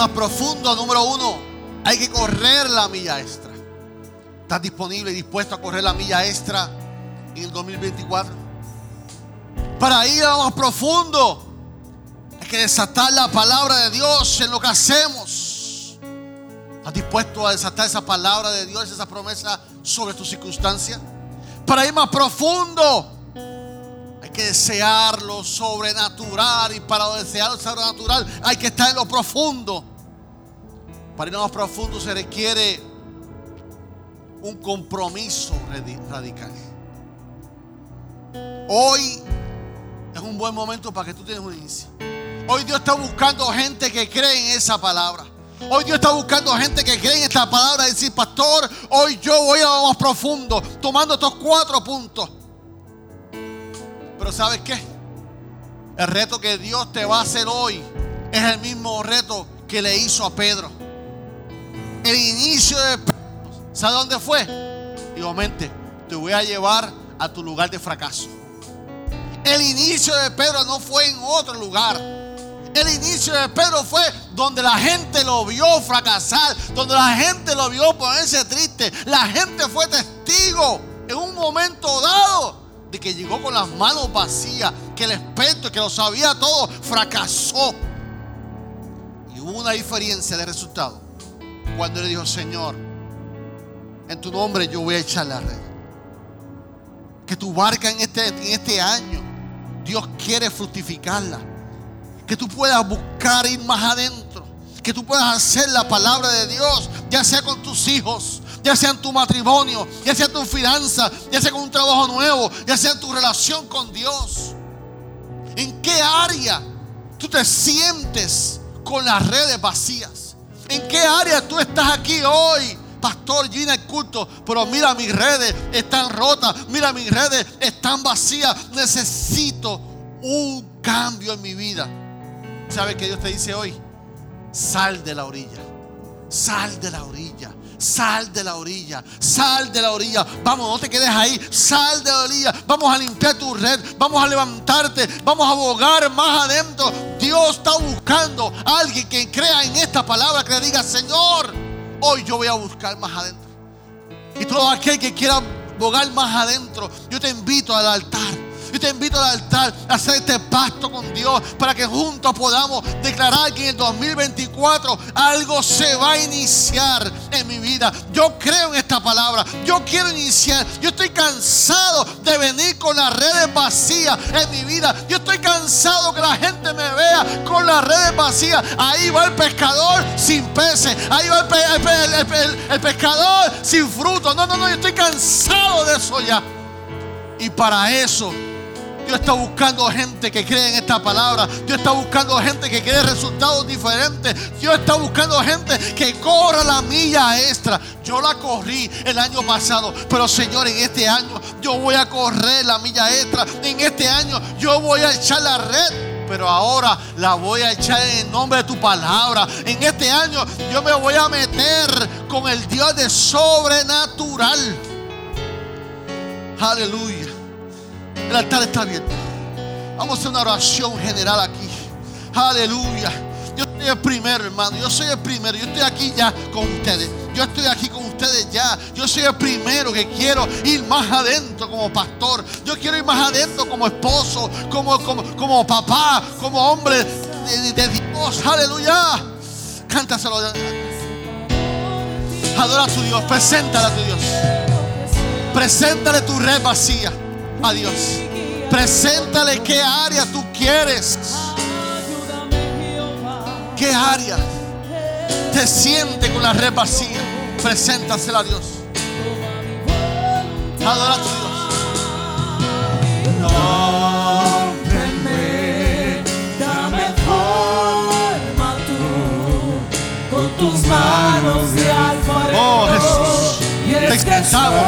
Más profundo, número uno, hay que correr la milla extra. ¿Estás disponible y dispuesto a correr la milla extra en el 2024? Para ir a más profundo, hay que desatar la palabra de Dios en lo que hacemos. ¿Estás dispuesto a desatar esa palabra de Dios, esa promesa sobre tu circunstancia? Para ir más profundo, hay que desear lo sobrenatural y para desear lo sobrenatural hay que estar en lo profundo. Para ir más profundo se requiere un compromiso radi- radical. Hoy es un buen momento para que tú tienes un inicio. Hoy Dios está buscando gente que cree en esa palabra. Hoy Dios está buscando gente que cree en esta palabra decir, pastor, hoy yo voy a lo más profundo, tomando estos cuatro puntos. Pero ¿sabes qué? El reto que Dios te va a hacer hoy es el mismo reto que le hizo a Pedro. El inicio de ¿sabe dónde fue? Igualmente, te voy a llevar a tu lugar de fracaso. El inicio de Pedro no fue en otro lugar. El inicio de Pedro fue donde la gente lo vio fracasar, donde la gente lo vio ponerse triste. La gente fue testigo en un momento dado de que llegó con las manos vacías, que el experto que lo sabía todo fracasó. Y hubo una diferencia de resultado cuando le dijo, Señor, en tu nombre yo voy a echar la red. Que tu barca en este, en este año, Dios quiere fructificarla. Que tú puedas buscar ir más adentro. Que tú puedas hacer la palabra de Dios, ya sea con tus hijos, ya sea en tu matrimonio, ya sea en tu finanza, ya sea con un trabajo nuevo, ya sea en tu relación con Dios. ¿En qué área tú te sientes con las redes vacías? ¿En qué área tú estás aquí hoy? Pastor, vine al culto, pero mira mis redes están rotas, mira mis redes están vacías. Necesito un cambio en mi vida. ¿Sabe qué Dios te dice hoy? Sal de la orilla. Sal de la orilla. Sal de la orilla. Sal de la orilla. Vamos, no te quedes ahí. Sal de la orilla. Vamos a limpiar tu red. Vamos a levantarte. Vamos a abogar más adentro. Dios está buscando a alguien que crea en esta palabra. Que le diga, Señor, hoy yo voy a buscar más adentro. Y todo aquel que quiera bogar más adentro, yo te invito al altar. Te invito al altar a hacer este pacto con Dios para que juntos podamos declarar que en el 2024 algo se va a iniciar en mi vida. Yo creo en esta palabra. Yo quiero iniciar. Yo estoy cansado de venir con las redes vacías en mi vida. Yo estoy cansado que la gente me vea con las redes vacías. Ahí va el pescador sin peces. Ahí va el, pescador sin fruto. No, no, no. Yo estoy cansado de eso ya. Y para eso Dios está buscando gente que cree en esta palabra. Dios está buscando gente que quiere resultados diferentes. Dios está buscando gente que corra la milla extra. Yo la corrí el año pasado, pero Señor, en este año yo voy a correr la milla extra. En este año yo voy a echar la red pero ahora la voy a echar en nombre de tu palabra. En este año yo me voy a meter con el Dios de sobrenatural. Aleluya. El altar está abierto. Vamos a hacer una oración general aquí. Aleluya. Yo soy el primero, hermano. Yo soy el primero. Yo estoy aquí ya con ustedes. Yo estoy aquí con ustedes ya. Yo soy el primero que quiero ir más adentro como pastor. Yo quiero ir más adentro como esposo, como, como, papá, como hombre de, Dios. Aleluya. Cántaselo. Adora a tu Dios. Preséntale a tu Dios. Preséntale tu red vacía a Dios. Preséntale qué área tú quieres. ¿Qué área te siente con la red vacía? Preséntasela a Dios. Adora a tu Dios. dame forma tú, con tus manos de alfarero. Oh Jesús, te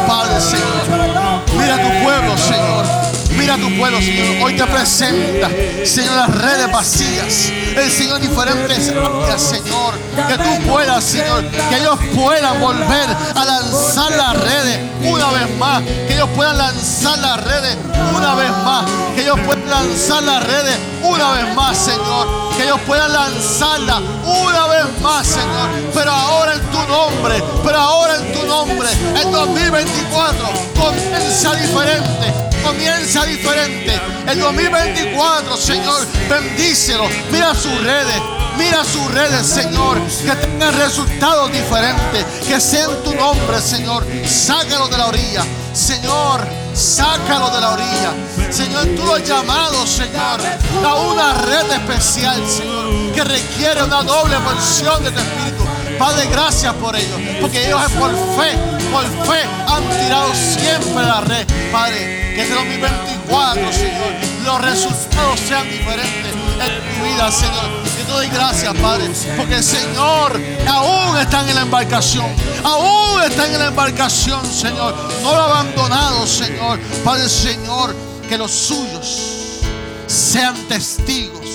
Padre Señor. Mira tu pueblo, Señor. Mira a tu pueblo, Señor. Hoy te presenta, Señor, las redes vacías. El Señor, diferentes áreas, Señor. Que tú puedas, Señor. Que ellos puedan volver a lanzar las redes una vez más. Que ellos puedan lanzar las redes una vez más. Que ellos puedan lanzar las redes una vez más, Señor. Que ellos puedan lanzarla una vez más, Señor. Pero ahora en tu nombre, pero ahora en tu nombre, en 2024, comienza diferente comienza diferente. El 2024, Señor, bendícelo. Mira sus redes. Mira sus redes, Señor. Que tengan resultados diferentes. Que sea en tu nombre, Señor. Sácalo de la orilla. Señor, sácalo de la orilla. Señor, tú lo has llamado, Señor, a una red especial, Señor, que requiere una doble porción de tu Espíritu. Padre, gracias por ello. Porque ellos por fe, por fe han tirado siempre la red. Padre, que este 2024, Señor, los resultados sean diferentes en tu vida, Señor. Y te doy gracias, Padre, porque Señor aún están en la embarcación, aún están en la embarcación, Señor. No lo abandonado, Señor. Padre, Señor, que los suyos sean testigos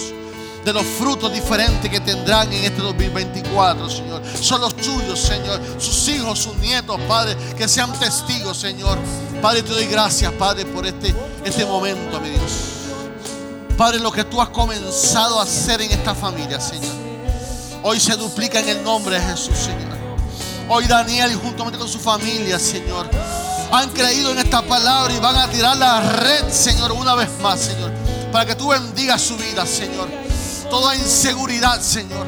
de los frutos diferentes que tendrán en este 2024, Señor. Son los tuyos, Señor. Sus hijos, sus nietos, Padre, que sean testigos, Señor. Padre, te doy gracias, Padre, por este, este momento, mi Dios. Padre, lo que tú has comenzado a hacer en esta familia, Señor. Hoy se duplica en el nombre de Jesús, Señor. Hoy Daniel, juntamente con su familia, Señor, han creído en esta palabra y van a tirar la red, Señor, una vez más, Señor. Para que tú bendigas su vida, Señor toda inseguridad, Señor.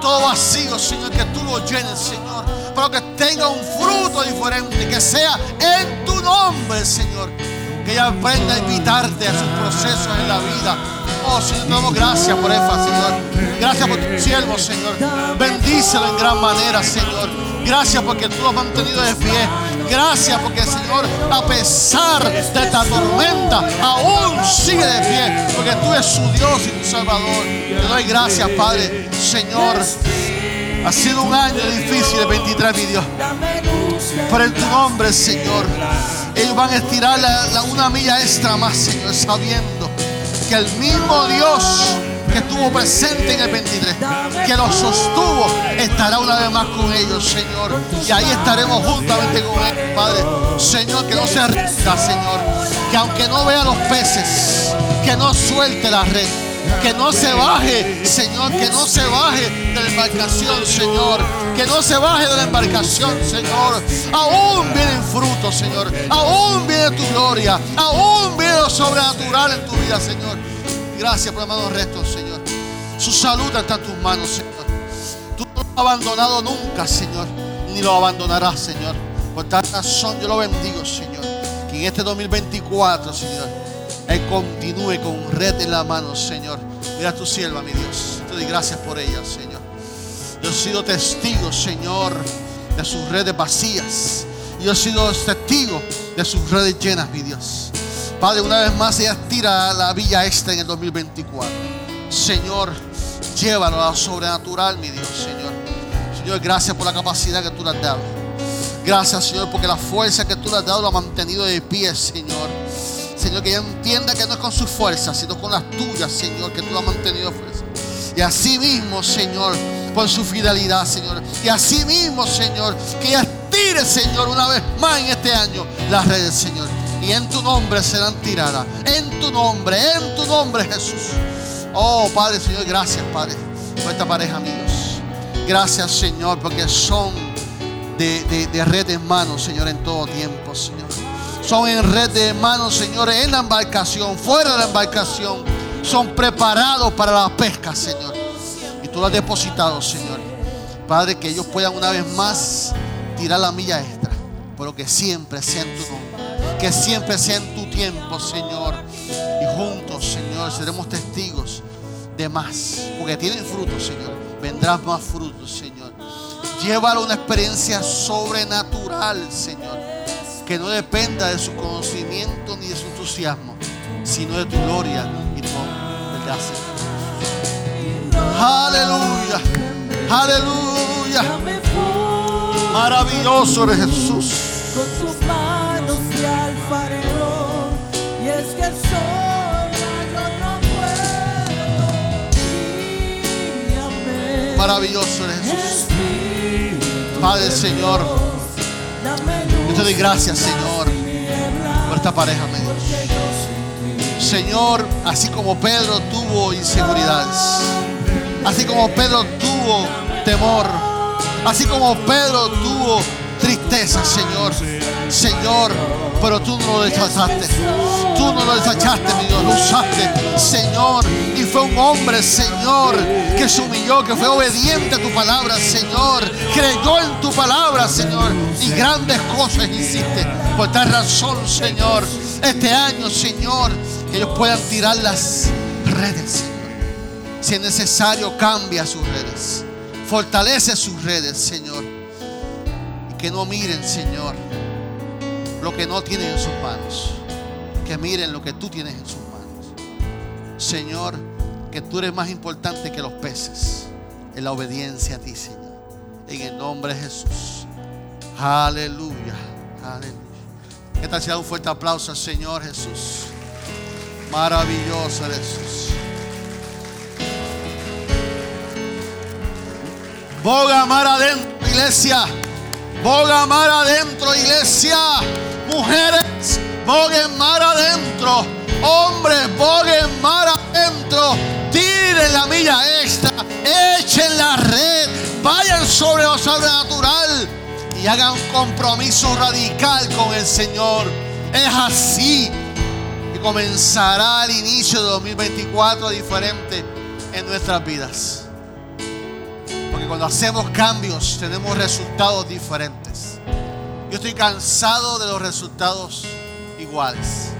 Todo vacío, Señor, que tú lo llenes, Señor. Pero que tenga un fruto diferente, que sea en tu nombre, Señor. Que ella aprenda a invitarte a sus procesos en la vida. Oh, Señor, te damos gracias por Efa, Señor. Gracias por tu siervo, Señor. Bendícelo en gran manera, Señor. Gracias porque tú lo has mantenido de pie. Gracias porque, Señor, a pesar de esta tormenta, aún sigue de pie. Porque tú eres su Dios y tu Salvador. Te doy gracias, Padre. Señor, ha sido un año difícil, el 23, mi Dios. Pero en tu nombre, Señor, ellos van a estirar la, una milla extra más, Señor, sabiendo que el mismo Dios que estuvo presente en el 23, que los sostuvo, estará una vez más con ellos, Señor. Y ahí estaremos juntamente con ellos, Padre. Señor, que no se rinda, Señor. Que aunque no vea los peces, que no suelte la red. Que no se baje, Señor, que no se baje de la embarcación, Señor. Que no se baje de la embarcación, Señor. Aún vienen frutos, Señor. Aún viene tu gloria. Aún viene lo sobrenatural en tu vida, Señor. Gracias por hermano resto, Señor. Su salud está en tus manos, Señor. Tú no lo has abandonado nunca, Señor. Ni lo abandonarás, Señor. Por tal razón yo lo bendigo, Señor. Que en este 2024, Señor, Él continúe con red en la mano, Señor. Mira a tu sierva, mi Dios. Te doy gracias por ella, Señor. Yo he sido testigo, Señor, de sus redes vacías. Yo he sido testigo de sus redes llenas, mi Dios. Padre, una vez más ella tira a la villa esta en el 2024. Señor, llévalo a lo sobrenatural, mi Dios, Señor. Señor, gracias por la capacidad que tú le has dado. Gracias, Señor, porque la fuerza que tú le has dado lo ha mantenido de pie, Señor. Señor, que ella entienda que no es con sus fuerzas, sino con las tuyas, Señor, que tú la has mantenido fuerza. Y así mismo, Señor, por su fidelidad, Señor. Y así mismo, Señor, que ella tire, Señor, una vez más en este año las redes, Señor. Y en tu nombre serán tiradas. En tu nombre, en tu nombre, Jesús. Oh, Padre, Señor, gracias, Padre, por esta pareja, amigos. Gracias, Señor, porque son de, de, de red Señor, en todo tiempo, Señor. Son en red de manos, Señor, en la embarcación, fuera de la embarcación. Son preparados para la pesca, Señor. Y tú lo has depositado, Señor. Padre, que ellos puedan una vez más tirar la milla extra. Pero que siempre sea en tu nombre. Que siempre sea en tu tiempo, Señor. Y juntos, Señor, seremos testigos de más. Porque tienen frutos, Señor. Vendrán más frutos, Señor. Llévalo a una experiencia sobrenatural, Señor. Que no dependa de su conocimiento ni de su entusiasmo, sino de tu gloria y tu Señor. Aleluya. Aleluya. Maravilloso eres Jesús. con tus manos de alfarero. Y es que Maravilloso eres Jesús. Padre, Señor. Yo te doy gracias, Señor, por esta pareja, mi Dios. Señor, así como Pedro tuvo inseguridades, así como Pedro tuvo temor, así como Pedro tuvo tristeza, Señor. Señor, pero tú no lo desachaste. Tú no lo desachaste, mi Dios, lo usaste, Señor. Y fue un hombre, Señor, que se humilló, que fue obediente a tu palabra, Señor. En tu palabra, Señor. Y grandes cosas hiciste. Por tal razón, Señor, este año, Señor, que ellos puedan tirar las redes, Señor. Si es necesario, cambia sus redes. Fortalece sus redes, Señor. Y que no miren, Señor, lo que no tienen en sus manos. Que miren lo que tú tienes en sus manos. Señor, que tú eres más importante que los peces. En la obediencia a ti, Señor. En el nombre de Jesús. Aleluya. Aleluya. ¿Qué tal si da un fuerte aplauso Señor Jesús? Maravilloso Jesús. Boga mar adentro, iglesia. Boga mar adentro, iglesia. Mujeres, boguen mar adentro. Hombres, boguen mar adentro. Tiren la milla extra. Echen la red. Vayan sobre lo sobrenatural. Y hagan un compromiso radical con el Señor. Es así que comenzará el inicio de 2024 diferente en nuestras vidas. Porque cuando hacemos cambios tenemos resultados diferentes. Yo estoy cansado de los resultados iguales.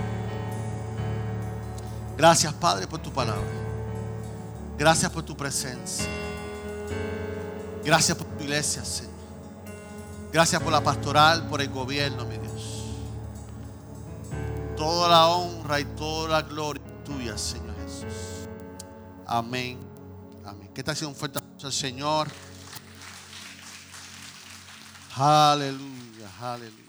Gracias Padre por tu palabra. Gracias por tu presencia. Gracias por tu iglesia, Señor. Gracias por la pastoral, por el gobierno, mi Dios. Toda la honra y toda la gloria tuya, Señor Jesús. Amén. Amén. ¿Qué tal si un fuerte aplauso Señor? Aleluya, aleluya.